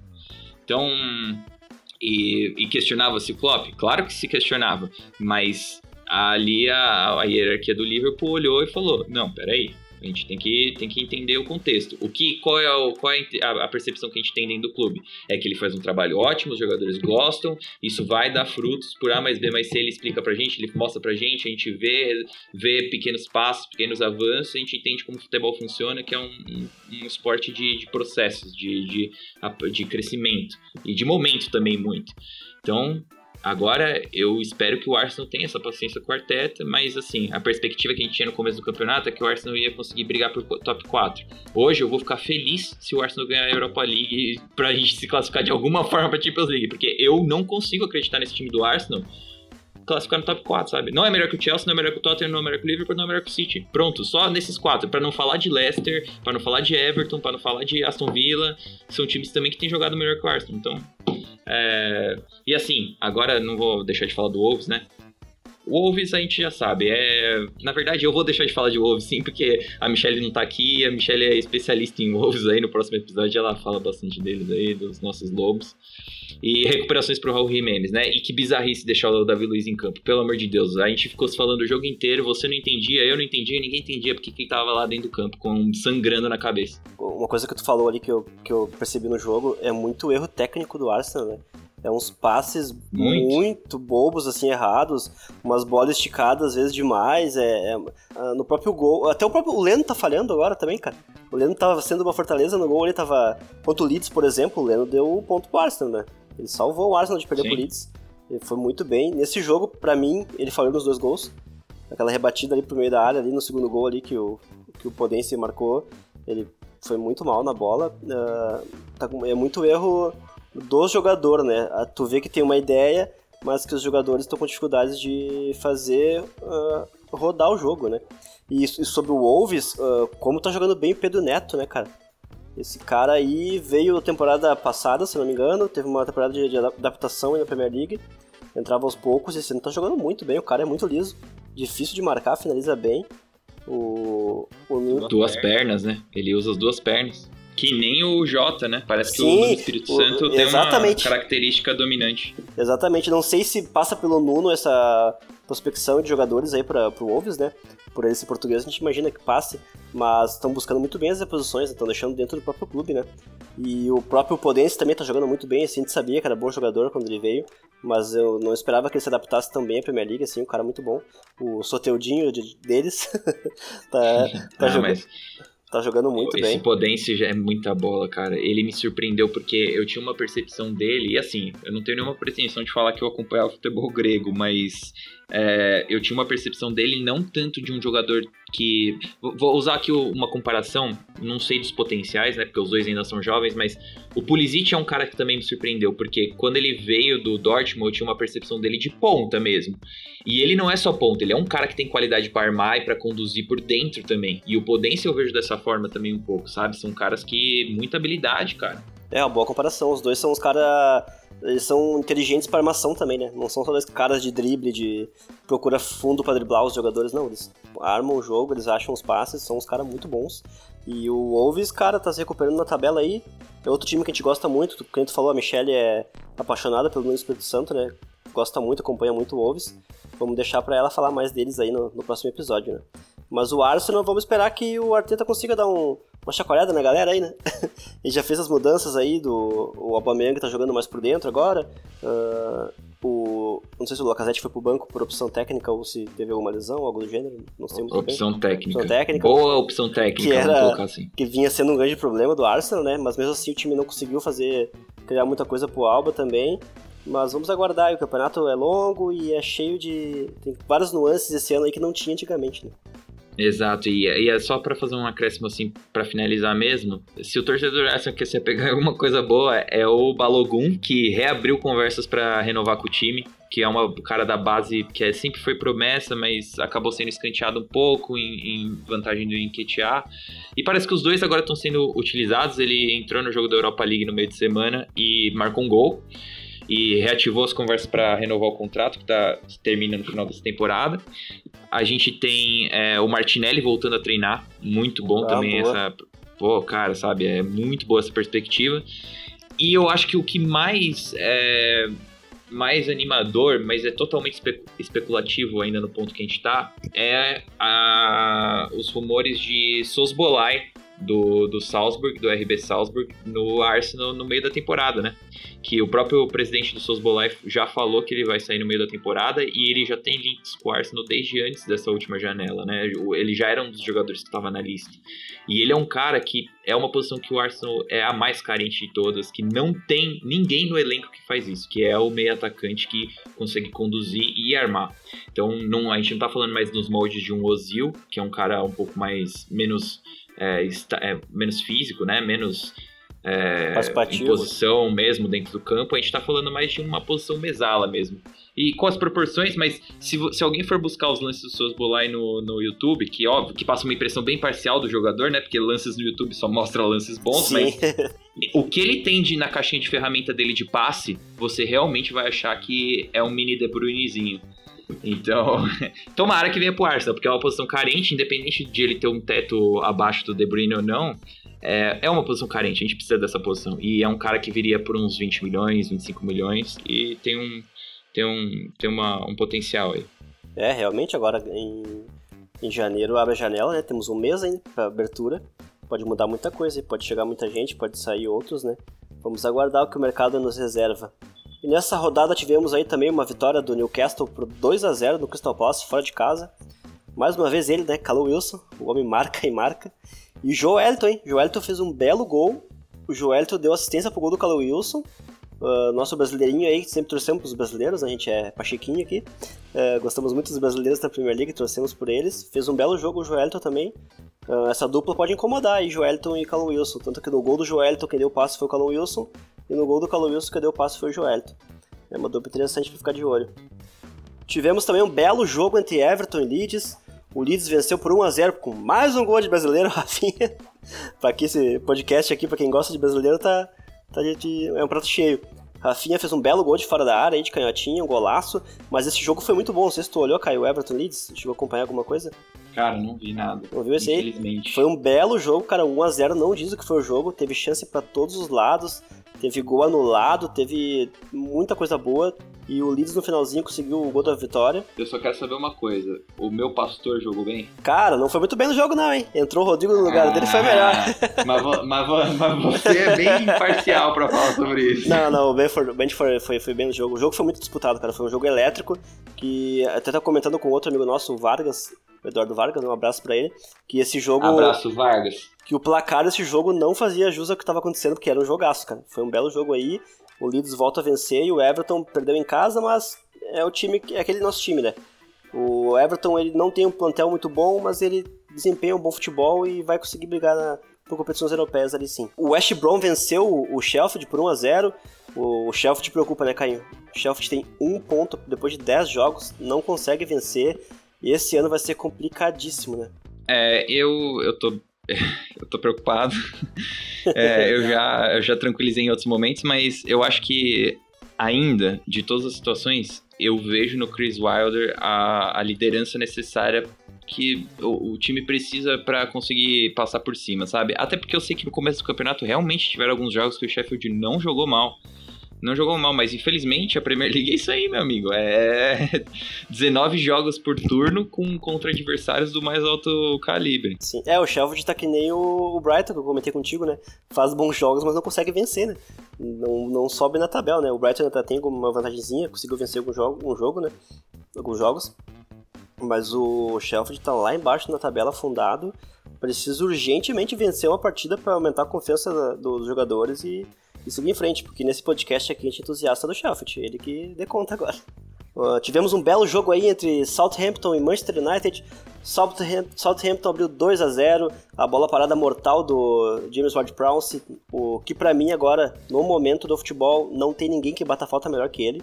S2: Então, e, e questionava-se o Klopp? Claro que se questionava, mas ali a, a hierarquia do Liverpool olhou e falou: não, peraí, a gente tem que, tem que entender o contexto. O que, qual é, o, qual é a, percepção que a gente tem dentro do clube? É que ele faz um trabalho ótimo, os jogadores gostam, isso vai dar frutos por A mais B mais C, ele explica pra gente, ele mostra pra gente, a gente vê, vê pequenos passos, pequenos avanços, a gente entende como o futebol funciona, que é um, um, um esporte de, de processos, de, de, de crescimento e de momento também muito. Então, Agora, eu espero que o Arsenal tenha essa paciência com o Arteta, mas assim, a perspectiva que a gente tinha no começo do campeonato é que o Arsenal ia conseguir brigar por top 4. Hoje eu vou ficar feliz se o Arsenal ganhar a Europa League pra gente se classificar de alguma [LAUGHS] forma pra Champions League, porque eu não consigo acreditar nesse time do Arsenal classificar no top 4, sabe? Não é melhor que o Chelsea, não é melhor que o Tottenham, não é melhor que o Liverpool, não é melhor que o City. Pronto, só nesses quatro, para não falar de Leicester, para não falar de Everton, para não falar de Aston Villa, são times também que têm jogado melhor que o Arsenal. Então, é... E assim, agora não vou deixar de falar do Wolves, né? Wolves a gente já sabe, é... Na verdade, eu vou deixar de falar de Wolves sim, porque a Michelle não tá aqui, a Michelle é especialista em Wolves aí, no próximo episódio ela fala bastante deles aí, dos nossos lobos. E recuperações pro Raul Jimenez, né? E que bizarrice deixar o Davi Luiz em campo, pelo amor de Deus. A gente ficou se falando o jogo inteiro, você não entendia, eu não entendia, ninguém entendia porque que ele tava lá dentro do campo, com sangrando na cabeça.
S1: Uma coisa que tu falou ali que eu, que eu percebi no jogo é muito erro técnico do Arsenal, né? É uns passes muito. muito, bobos, assim, errados. Umas bolas esticadas, às vezes, demais. É, é, ah, no próprio gol. Até o próprio o Leno tá falhando agora também, cara. O Leno tava sendo uma fortaleza no gol, ele tava. Quanto o Leeds, por exemplo, o Leno deu o ponto pro Arsenal, né? Ele salvou o Arsenal de perder Sim. pro Leeds. Ele foi muito bem. Nesse jogo, para mim, ele falhou nos dois gols. Aquela rebatida ali pro meio da área, ali no segundo gol ali que o, que o Podense marcou. Ele foi muito mal na bola. Uh, tá com, é muito erro dos jogadores, né? Tu vê que tem uma ideia, mas que os jogadores estão com dificuldades de fazer uh, rodar o jogo, né? E, e sobre o Wolves, uh, como tá jogando bem o Pedro Neto, né, cara? Esse cara aí veio temporada passada, se não me engano, teve uma temporada de, de adaptação na Premier League, entrava aos poucos, e esse não tá jogando muito bem, o cara é muito liso, difícil de marcar, finaliza bem. O,
S2: o Duas pernas, né? Ele usa as duas pernas. Que nem o Jota, né? Parece Sim, que o Espírito o, Santo exatamente. tem uma característica dominante.
S1: Exatamente. Não sei se passa pelo Nuno essa prospecção de jogadores aí para o Wolves, né? Por ele ser português, a gente imagina que passe, mas estão buscando muito bem as reposições, estão deixando dentro do próprio clube, né? E o próprio Podense também está jogando muito bem, assim, a gente sabia que era bom jogador quando ele veio, mas eu não esperava que ele se adaptasse tão bem à Premier League, assim, um cara muito bom. O Soteudinho de, deles [LAUGHS] tá, tá ah, jogando. Mas Tá jogando muito
S2: Esse
S1: bem.
S2: Esse Podense é muita bola, cara. Ele me surpreendeu porque eu tinha uma percepção dele, e assim, eu não tenho nenhuma pretensão de falar que eu acompanhava futebol grego, mas é, eu tinha uma percepção dele não tanto de um jogador que. Vou usar aqui uma comparação, não sei dos potenciais, né? Porque os dois ainda são jovens, mas o Pulisic é um cara que também me surpreendeu, porque quando ele veio do Dortmund, eu tinha uma percepção dele de ponta mesmo. E ele não é só ponta, ele é um cara que tem qualidade para armar e para conduzir por dentro também. E o Podência eu vejo dessa forma também um pouco, sabe? São caras que. muita habilidade, cara.
S1: É, uma boa comparação. Os dois são os caras eles são inteligentes para armação também, né? Não são só caras de drible, de procura fundo para driblar os jogadores, não. Eles armam o jogo, eles acham os passes, são uns caras muito bons. E o Wolves, cara, tá se recuperando na tabela aí. É outro time que a gente gosta muito. Como tu falou, a Michelle é apaixonada pelo Nuno Espírito Santo, né? gosta muito, acompanha muito o Wolves. Vamos deixar para ela falar mais deles aí no, no, próximo episódio, né? Mas o Arsenal, vamos esperar que o Arteta consiga dar um, uma chacoalhada na galera aí, né? [LAUGHS] Ele já fez as mudanças aí do o Aubameyang tá jogando mais por dentro agora. Uh, o, não sei se o Lacazette foi pro banco por opção técnica ou se teve alguma lesão, algo do gênero, não sei muito
S2: opção
S1: bem.
S2: Técnica.
S1: Opção técnica.
S2: Boa opção técnica,
S1: que era, assim. Que vinha sendo um grande problema do Arsenal, né? Mas mesmo assim o time não conseguiu fazer, criar muita coisa pro Alba também. Mas vamos aguardar, o campeonato é longo e é cheio de. tem várias nuances esse ano aí que não tinha antigamente, né?
S2: Exato, e, e é só para fazer um acréscimo assim, para finalizar mesmo. Se o torcedor acha que você pegar [LAUGHS] alguma coisa boa, é o Balogun, que reabriu conversas para renovar com o time, que é uma cara da base que é, sempre foi promessa, mas acabou sendo escanteado um pouco em, em vantagem do Enquetear. E parece que os dois agora estão sendo utilizados. Ele entrou no jogo da Europa League no meio de semana e marcou um gol e reativou as conversas para renovar o contrato, que tá, termina no final dessa temporada. A gente tem é, o Martinelli voltando a treinar, muito bom ah, também boa. essa. Pô, cara, sabe, é muito boa essa perspectiva. E eu acho que o que mais é mais animador, mas é totalmente espe especulativo ainda no ponto que a gente tá, é a, os rumores de Sosbolai do, do Salzburg, do RB Salzburg, no Arsenal no meio da temporada, né? Que o próprio presidente do Sosbolai já falou que ele vai sair no meio da temporada e ele já tem links com o Arsenal desde antes dessa última janela, né? Ele já era um dos jogadores que estava na lista. E ele é um cara que é uma posição que o Arsenal é a mais carente de todas, que não tem ninguém no elenco que faz isso, que é o meio atacante que consegue conduzir e armar. Então não, a gente não tá falando mais nos moldes de um Ozil, que é um cara um pouco mais menos é, está, é, menos físico, né? Menos é, posição mesmo dentro do campo, a gente está falando mais de uma posição mesala mesmo. E com as proporções, mas se, se alguém for buscar os lances do seus Bolai no, no YouTube, que óbvio que passa uma impressão bem parcial do jogador, né? Porque lances no YouTube só mostra lances bons, Sim. mas [LAUGHS] o que ele tem de, na caixinha de ferramenta dele de passe, você realmente vai achar que é um mini De Bruynezinho. Então, [LAUGHS] tomara que venha pro Arsenal, porque é uma posição carente, independente de ele ter um teto abaixo do De Bruyne ou não. É, é uma posição carente, a gente precisa dessa posição. E é um cara que viria por uns 20 milhões, 25 milhões e tem um, tem um, tem uma, um potencial aí.
S1: É, realmente, agora em, em janeiro abre a janela, né? Temos um mês ainda para abertura. Pode mudar muita coisa, pode chegar muita gente, pode sair outros, né? Vamos aguardar o que o mercado nos reserva. E nessa rodada tivemos aí também uma vitória do Newcastle por 2 a 0 no Crystal Palace, fora de casa. Mais uma vez ele, né? Calou Wilson, o homem marca e marca. E o Joelton, hein? Joelton fez um belo gol. O Joelton deu assistência pro gol do Calou Wilson. Uh, nosso brasileirinho aí, sempre torcemos pros brasileiros, a gente é pachequinho aqui. Uh, gostamos muito dos brasileiros da Premier League, torcemos por eles. Fez um belo jogo o Joelton também. Uh, essa dupla pode incomodar aí, Joelton e Calum Wilson. Tanto que no gol do Joelton, quem deu o passe foi o Calum Wilson. E no gol do Calum Wilson, quem deu o passe foi o Joelton. É uma dupla interessante para ficar de olho. Tivemos também um belo jogo entre Everton e Leeds. O Leeds venceu por 1 a 0 com mais um gol de brasileiro, [LAUGHS] Rafinha. para que esse podcast aqui, para quem gosta de brasileiro, tá, tá de, é um prato cheio. Rafinha fez um belo gol de fora da área, aí de canhotinha, um golaço. Mas esse jogo foi muito bom. Não sei se tu olhou, Caio, Everton Leeds. Chegou a acompanhar alguma coisa?
S2: Cara, não vi nada.
S1: Não viu esse aí? Foi um belo jogo, cara. 1x0, não diz o que foi o jogo. Teve chance para todos os lados. Teve gol anulado, teve muita coisa boa. E o Leeds no finalzinho conseguiu o gol da vitória.
S2: Eu só quero saber uma coisa: o meu pastor jogou bem?
S1: Cara, não foi muito bem no jogo, não, hein? Entrou o Rodrigo no lugar ah, dele foi melhor. [LAUGHS]
S2: Mas, mas, mas, você é bem imparcial pra falar sobre isso.
S1: Não, não, o Benford, o Benford foi, foi bem no jogo. O jogo foi muito disputado, cara. Foi um jogo elétrico. Que até tá comentando com outro amigo nosso, o Vargas, o Eduardo Vargas, um abraço para ele. Que esse jogo.
S2: Abraço, Vargas.
S1: Que o placar desse jogo não fazia jus ao que estava acontecendo, porque era um jogaço, cara. Foi um belo jogo aí. O Leeds volta a vencer e o Everton perdeu em casa, mas é o time, é aquele nosso time, né? O Everton ele não tem um plantel muito bom, mas ele desempenha um bom futebol e vai conseguir brigar na, por competições europeias ali sim. O West Brom venceu o Sheffield por 1 a 0 O Sheffield preocupa, né, Caio? O Sheffield tem um ponto depois de 10 jogos, não consegue vencer. E esse ano vai ser complicadíssimo, né?
S2: É, eu, eu tô [LAUGHS] eu tô preocupado. [LAUGHS] É, eu, já, eu já tranquilizei em outros momentos, mas eu acho que ainda, de todas as situações, eu vejo no Chris Wilder a, a liderança necessária que o, o time precisa para conseguir passar por cima, sabe? Até porque eu sei que no começo do campeonato realmente tiveram alguns jogos que o Sheffield não jogou mal. Não jogou mal, mas infelizmente a Premier League é isso aí, meu amigo. É [LAUGHS] 19 jogos por turno com contra adversários do mais alto calibre.
S1: Sim, é, o Sheffield tá que nem o Brighton, que eu comentei contigo, né? Faz bons jogos, mas não consegue vencer, né? Não, não sobe na tabela, né? O Brighton ainda tem uma vantagemzinha, conseguiu vencer algum jogo, um jogo, né? Alguns jogos. Mas o Sheffield tá lá embaixo na tabela afundado. Precisa urgentemente vencer uma partida para aumentar a confiança dos jogadores e e seguir em frente, porque nesse podcast aqui a gente é entusiasta do Sheffield, ele que dê conta agora. Uh, tivemos um belo jogo aí entre Southampton e Manchester United. Southampton, Southampton abriu 2 a 0 a bola parada mortal do James Ward-Prowse, o que para mim agora, no momento do futebol, não tem ninguém que bata falta melhor que ele.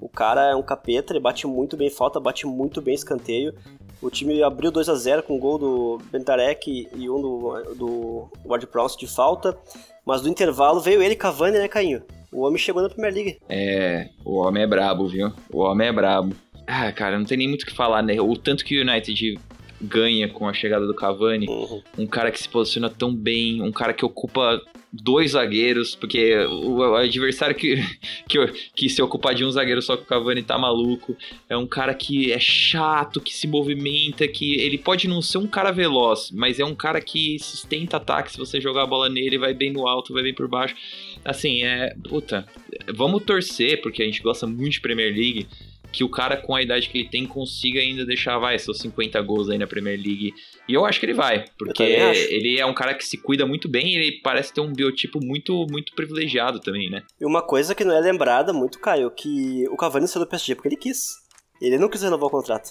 S1: O cara é um capeta, ele bate muito bem falta, bate muito bem escanteio. O time abriu 2 a 0 com um gol do Bentarek e um do, do Ward-Prowse de falta. Mas do intervalo veio ele Cavani, né, Cainho? O homem chegou na Premier League.
S2: É, o homem é brabo, viu? O homem é brabo. Ah, cara, não tem nem muito o que falar, né? O tanto que o United ganha com a chegada do Cavani, uhum. um cara que se posiciona tão bem, um cara que ocupa dois zagueiros, porque o, adversário que, [LAUGHS] que, que se ocupar de um zagueiro só com o Cavani tá maluco. É um cara que é chato, que se movimenta, que ele pode não ser um cara veloz, mas é um cara que sustenta ataque. Se você jogar a bola nele, vai bem no alto, vai bem por baixo. Assim, é. Puta, vamos torcer, porque a gente gosta muito de Premier League que o cara com a idade que ele tem consiga ainda deixar, vai, seus 50 gols aí na Premier League. E eu acho que ele vai, porque ele é um cara que se cuida muito bem e ele parece ter um biotipo muito, muito privilegiado também, né?
S1: E uma coisa que não é lembrada muito, Caio, que o Cavani saiu do PSG porque ele quis. Ele não quis renovar o contrato.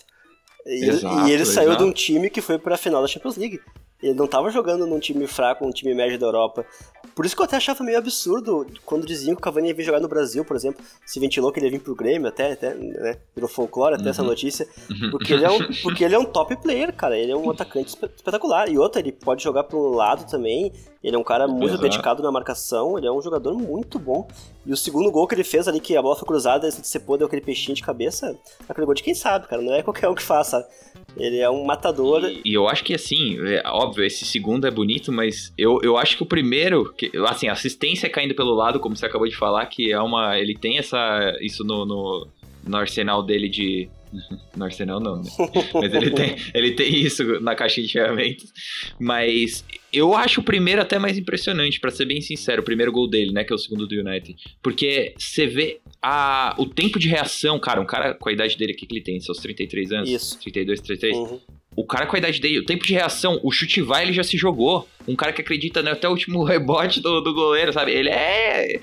S1: E, exato, e ele saiu de um time que foi para a final da Champions League. Ele não estava jogando num time fraco, um time médio da Europa. Por isso que eu até achava meio absurdo quando diziam que o Cavani ia vir jogar no Brasil, por exemplo. Se ventilou que ele ia vir pro Grêmio, até, até né? Virou folclore até uhum. essa notícia. Uhum. Porque ele, é um, [LAUGHS] porque ele é um top player, cara. Ele é um atacante espetacular. E outra, ele pode jogar pro lado também. Ele é um cara muito dedicado na marcação. Ele é um jogador muito bom. E o segundo gol que ele fez ali, que a bola foi cruzada, esse Cepô deu aquele peixinho de cabeça. Aquele gol de quem sabe, cara. Não é qualquer um que faça. Ele é um matador.
S2: E, e, eu acho que assim, é, óbvio, esse segundo é bonito, mas eu, eu acho que o primeiro, que, assim, assistência caindo pelo lado, como você acabou de falar, que é uma. Ele tem essa. isso no, no, no arsenal dele de, [LAUGHS] no Arsenal não, né? [LAUGHS] Mas ele tem, ele tem isso na caixinha de ferramentas. Mas eu acho o primeiro até mais impressionante, para ser bem sincero, o primeiro gol dele, né? Que é o segundo do United. Porque você vê a, o tempo de reação, cara, um cara com a idade dele aqui que ele tem, seus 33 anos. Isso. 32, 33. Uhum. O cara com a idade dele, o tempo de reação, o chute vai, ele já se jogou. Um cara que acredita né, até o último [LAUGHS] rebote do, do goleiro, sabe? Ele é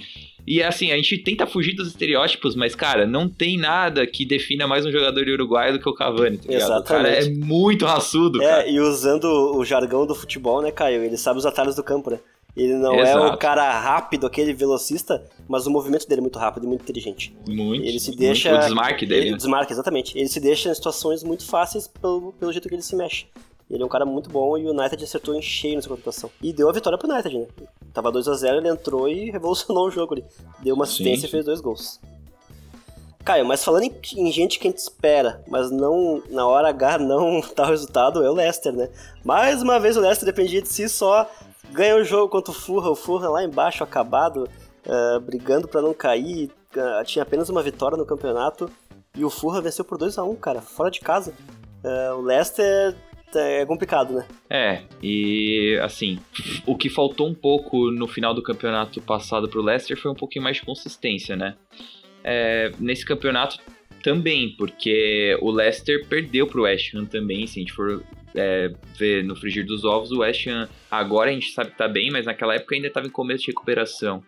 S2: e assim, a gente tenta fugir dos estereótipos, mas, cara, não tem nada que defina mais um jogador uruguaio do que o Cavani, tá Exatamente. O cara é muito raçudo,
S1: é,
S2: cara.
S1: e usando o jargão do futebol, né, Caio? Ele sabe os atalhos do campo, né? Ele não Exato. é o cara rápido, aquele velocista, mas o movimento dele é muito rápido e muito inteligente.
S2: Muito.
S1: Ele se deixa.
S2: Muito. O desmarque dele.
S1: Ele,
S2: né?
S1: desmarque, exatamente. Ele se deixa em situações muito fáceis pelo, pelo jeito que ele se mexe. Ele é um cara muito bom e o United acertou em cheio nessa contratação. E deu a vitória pro United, né? Tava 2 a 0 ele entrou e [LAUGHS] revolucionou o jogo ali. Deu uma assistência sim, e fez dois gols. Caio, mas falando em, em, gente que a gente espera, mas não na hora H não [LAUGHS] tá o resultado, é o Leicester, né? Mais uma vez o Leicester dependia de si só, ganha o jogo contra o Furra, o Furra lá embaixo acabado, uh, brigando para não cair, uh, tinha apenas uma vitória no campeonato e o Furra venceu por 2 a 1 cara, fora de casa. Uh, o Leicester é complicado, né?
S2: É, e assim, o que faltou um pouco no final do campeonato passado pro Leicester foi um pouquinho mais de consistência, né? É, nesse campeonato também, porque o Leicester perdeu pro West Ham também, se a gente for é, ver no frigir dos ovos, o West Ham agora a gente sabe que tá bem, mas naquela época ainda estava em começo de recuperação.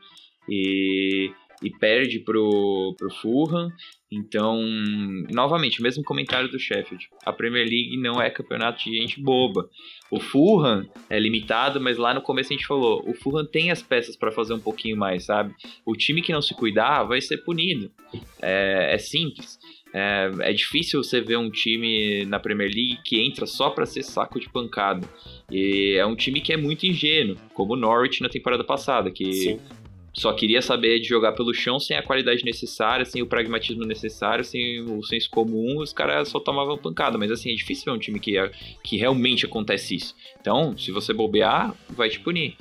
S2: E e perde pro, pro Fulham. Então, novamente, mesmo comentário do Sheffield. A Premier League não é campeonato de gente boba. O Fulham é limitado, mas lá no começo a gente falou, o Fulham tem as peças para fazer um pouquinho mais, sabe? O time que não se cuidar vai ser punido. É, é simples. É, é, difícil você ver um time na Premier League que entra só para ser saco de pancada. E é um time que é muito ingênuo, como o Norwich na temporada passada, que Sim só queria saber de jogar pelo chão sem a qualidade necessária, sem o pragmatismo necessário, sem o senso comum, os caras só tomavam pancada. Mas assim, é difícil ver um time que, que realmente acontece isso. Então, se você bobear, vai te punir.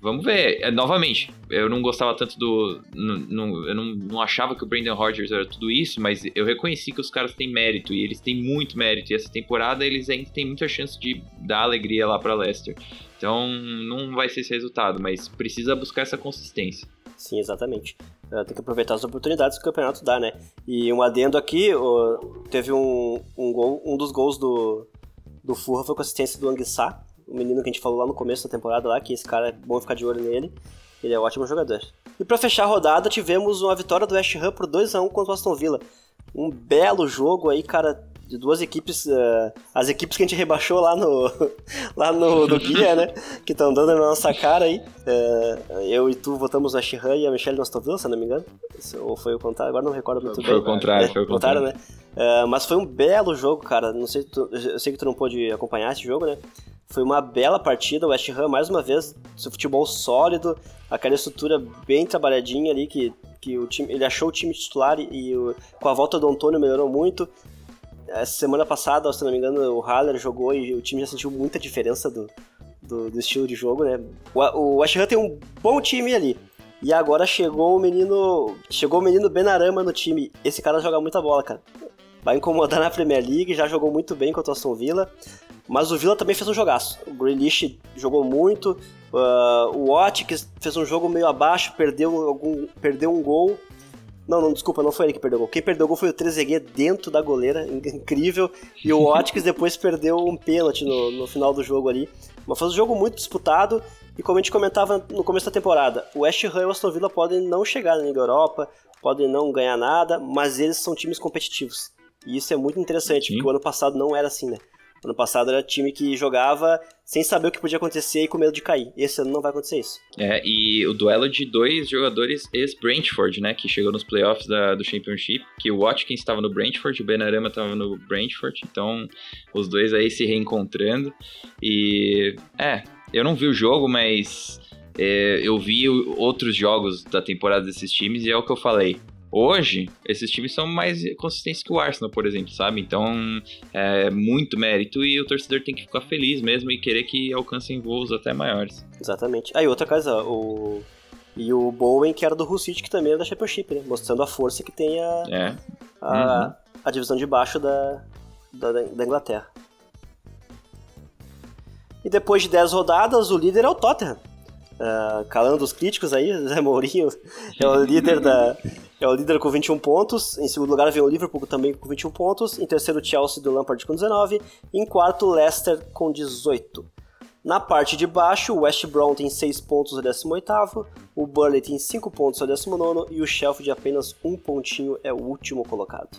S2: Vamos ver. É, novamente, eu não gostava tanto do. eu não, não achava que o Brandon Rodgers era tudo isso, mas eu reconheci que os caras têm mérito e eles têm muito mérito. E essa temporada eles ainda têm muita chance de dar alegria lá para Leicester. Então não vai ser esse resultado, mas precisa buscar essa consistência.
S1: Sim, exatamente. Uh, tem que aproveitar as oportunidades que o campeonato dá, né? E um adendo aqui, teve um, um, gol, um dos gols do, do Furra foi com assistência do Anguissá, o menino que a gente falou lá no começo da temporada lá, que esse cara é bom ficar de olho nele. Ele é um ótimo jogador. E para fechar a rodada, tivemos uma vitória do West Ham por 2 a 1 contra o Aston Villa. Um belo jogo aí, cara, de duas equipes, uh, as equipes que a gente rebaixou lá no, [LAUGHS] lá no, no guia, né? Que estão dando na nossa cara aí. Uh, eu e tu votamos a Shihan e a Michelle no Aston Villa, se não me engano. ou foi o contrário, agora não recordo muito
S2: foi
S1: bem.
S2: Foi o contrário,
S1: é,
S2: foi o contrário.
S1: né? Uh, mas foi um belo jogo, cara. Não sei, tu, eu sei que tu não pôde acompanhar esse jogo, né? Foi uma bela partida, o West Ham mais uma vez, seu futebol sólido, aquela estrutura bem trabalhadinha ali que, que o time, ele achou o time titular e, e com a volta do Antônio melhorou muito. Essa semana passada, se não me engano, o Haller jogou e o time já sentiu muita diferença do, do, do estilo de jogo, né? O, o West Ham tem um bom time ali. E agora chegou o menino. Chegou o menino Benarama no time. Esse cara joga muita bola, cara. Vai incomodar na Premier League, já jogou muito bem contra o Aston Villa. Mas o Villa também fez um jogaço. O Grealish jogou muito. Uh, o Watkins fez um jogo meio abaixo, perdeu, algum, perdeu um gol. Não, não, desculpa, não foi ele que perdeu o gol. Quem perdeu o gol foi o Trezeguet dentro da goleira, incrível. E o Watkins [LAUGHS] depois perdeu um pênalti no, no final do jogo ali. Mas foi um jogo muito disputado. E como a gente comentava no começo da temporada, o West Ham e o Aston Villa podem não chegar na Liga Europa, podem não ganhar nada, mas eles são times competitivos. E isso é muito interessante, Sim. porque o ano passado não era assim, né? Ano passado era time que jogava sem saber o que podia acontecer e com medo de cair. Esse ano não vai acontecer isso.
S2: É, e o duelo de dois jogadores ex-Brentford, né? Que chegou nos playoffs da, do Championship. Que o Watkins estava no Brentford, o Benarama estava no Brentford. Então, os dois aí se reencontrando. E, é, eu não vi o jogo, mas é, eu vi outros jogos da temporada desses times e é o que eu falei. Hoje, esses times são mais consistentes que o Arsenal, por exemplo, sabe? Então, é muito mérito e o torcedor tem que ficar feliz mesmo e querer que alcancem voos até maiores.
S1: Exatamente. Aí, outra coisa, o... E o Bowen, que era do Hull City, que também era da Championship, né? Mostrando a força que tem a,
S2: é.
S1: a, uhum. a, divisão de baixo da, da, da Inglaterra. E depois de 10 rodadas, o líder é o Tottenham. Uh, calando os críticos aí, [LAUGHS] Zé Mourinho é o líder da, [LAUGHS] é o líder com 21 pontos. Em segundo lugar vem o Liverpool também com 21 pontos. Em terceiro, Chelsea do Lampard com 19. Em quarto, Leicester com 18. Na parte de baixo, o West Brom tem 6 pontos, é 18. O Burnley tem 5 pontos, é 19. E o Sheffield, apenas um pontinho, é o último colocado.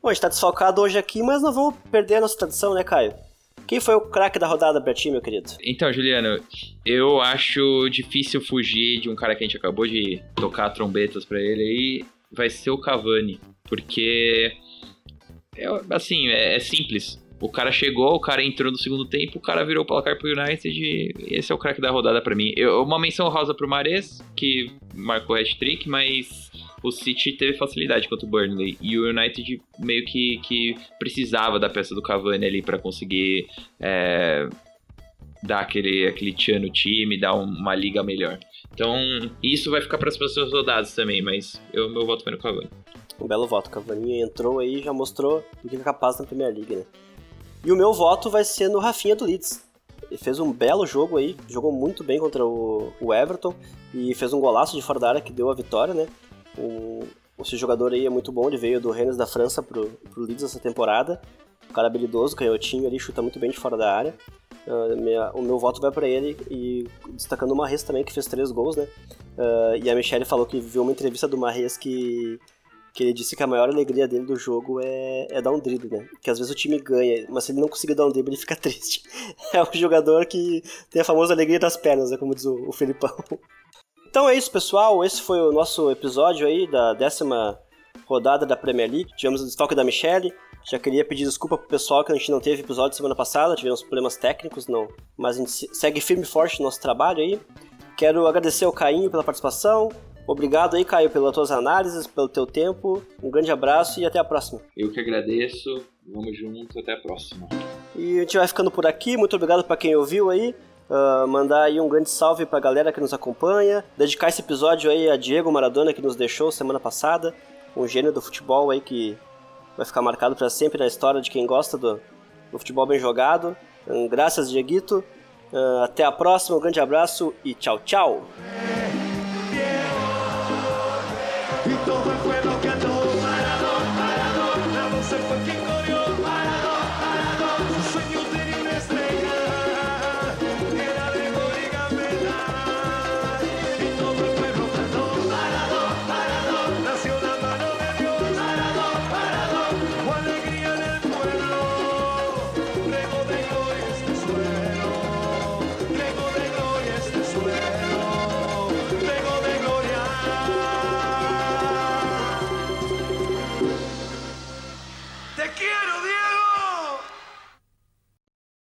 S1: Bom, a gente está desfalcado hoje aqui, mas não vamos perder a nossa tradição, né, Caio? Quem foi o craque da rodada pra ti, meu querido?
S2: Então, Juliano, eu acho difícil fugir de um cara que a gente acabou de tocar trombetas para ele aí. Vai ser o Cavani. Porque, é, assim, é, é simples. O cara chegou, o cara entrou no segundo tempo, o cara virou o placar pro United e esse é o craque da rodada para mim. Eu, uma menção rosa pro Mares, que marcou hat-trick, mas o City teve facilidade contra o Burnley e o United meio que, que precisava da peça do Cavani ali para conseguir é, dar aquele, aquele tchan no time, dar uma liga melhor. Então, isso vai ficar para as próximas rodadas também, mas eu, meu voto foi no Cavani.
S1: Um belo voto, Cavani entrou aí e já mostrou o que é capaz na Premier League, né? E o meu voto vai ser no Rafinha do Leeds. Ele fez um belo jogo aí, jogou muito bem contra o, o Everton e fez um golaço de fora da área que deu a vitória, né? O, esse jogador aí é muito bom, ele veio do Rennes da França pro, pro Leeds essa temporada. Um cara habilidoso, canhotinho ali, chuta muito bem de fora da área. Uh, minha, o meu voto vai para ele e destacando o Marres também, que fez três gols, né? Uh, e a Michelle falou que viu uma entrevista do Marres que, que ele disse que a maior alegria dele do jogo é, é dar um drible, né? Que às vezes o time ganha, mas se ele não conseguir dar um drible, ele fica [LAUGHS] triste. é um jogador que tem a famosa alegria das pernas, né? Como diz o, o Felipão. Então é isso, pessoal. Esse foi o nosso episódio aí da décima rodada da Premier League. Tivemos o desfalque da Michelle. Já queria pedir desculpa pro pessoal que a gente não teve episódio semana passada, tivemos problemas técnicos, não. Mas a gente segue firme e forte no nosso trabalho aí. Quero agradecer ao Caio pela participação. Obrigado aí, Caio, pelas tuas análises, pelo teu tempo. Um grande abraço e até a próxima.
S2: Eu que agradeço. Vamos juntos, até a próxima.
S1: E a gente vai ficando por aqui. Muito obrigado para quem ouviu aí. Uh, mandar aí um grande salve pra galera que nos acompanha. Dedicar esse episódio aí a Diego Maradona que nos deixou semana passada. Um gênio do futebol aí que vai ficar marcado para sempre na história de quem gosta do, do futebol bem jogado. Um, graças, Dieguito. Uh, até a próxima, um grande abraço e tchau, tchau.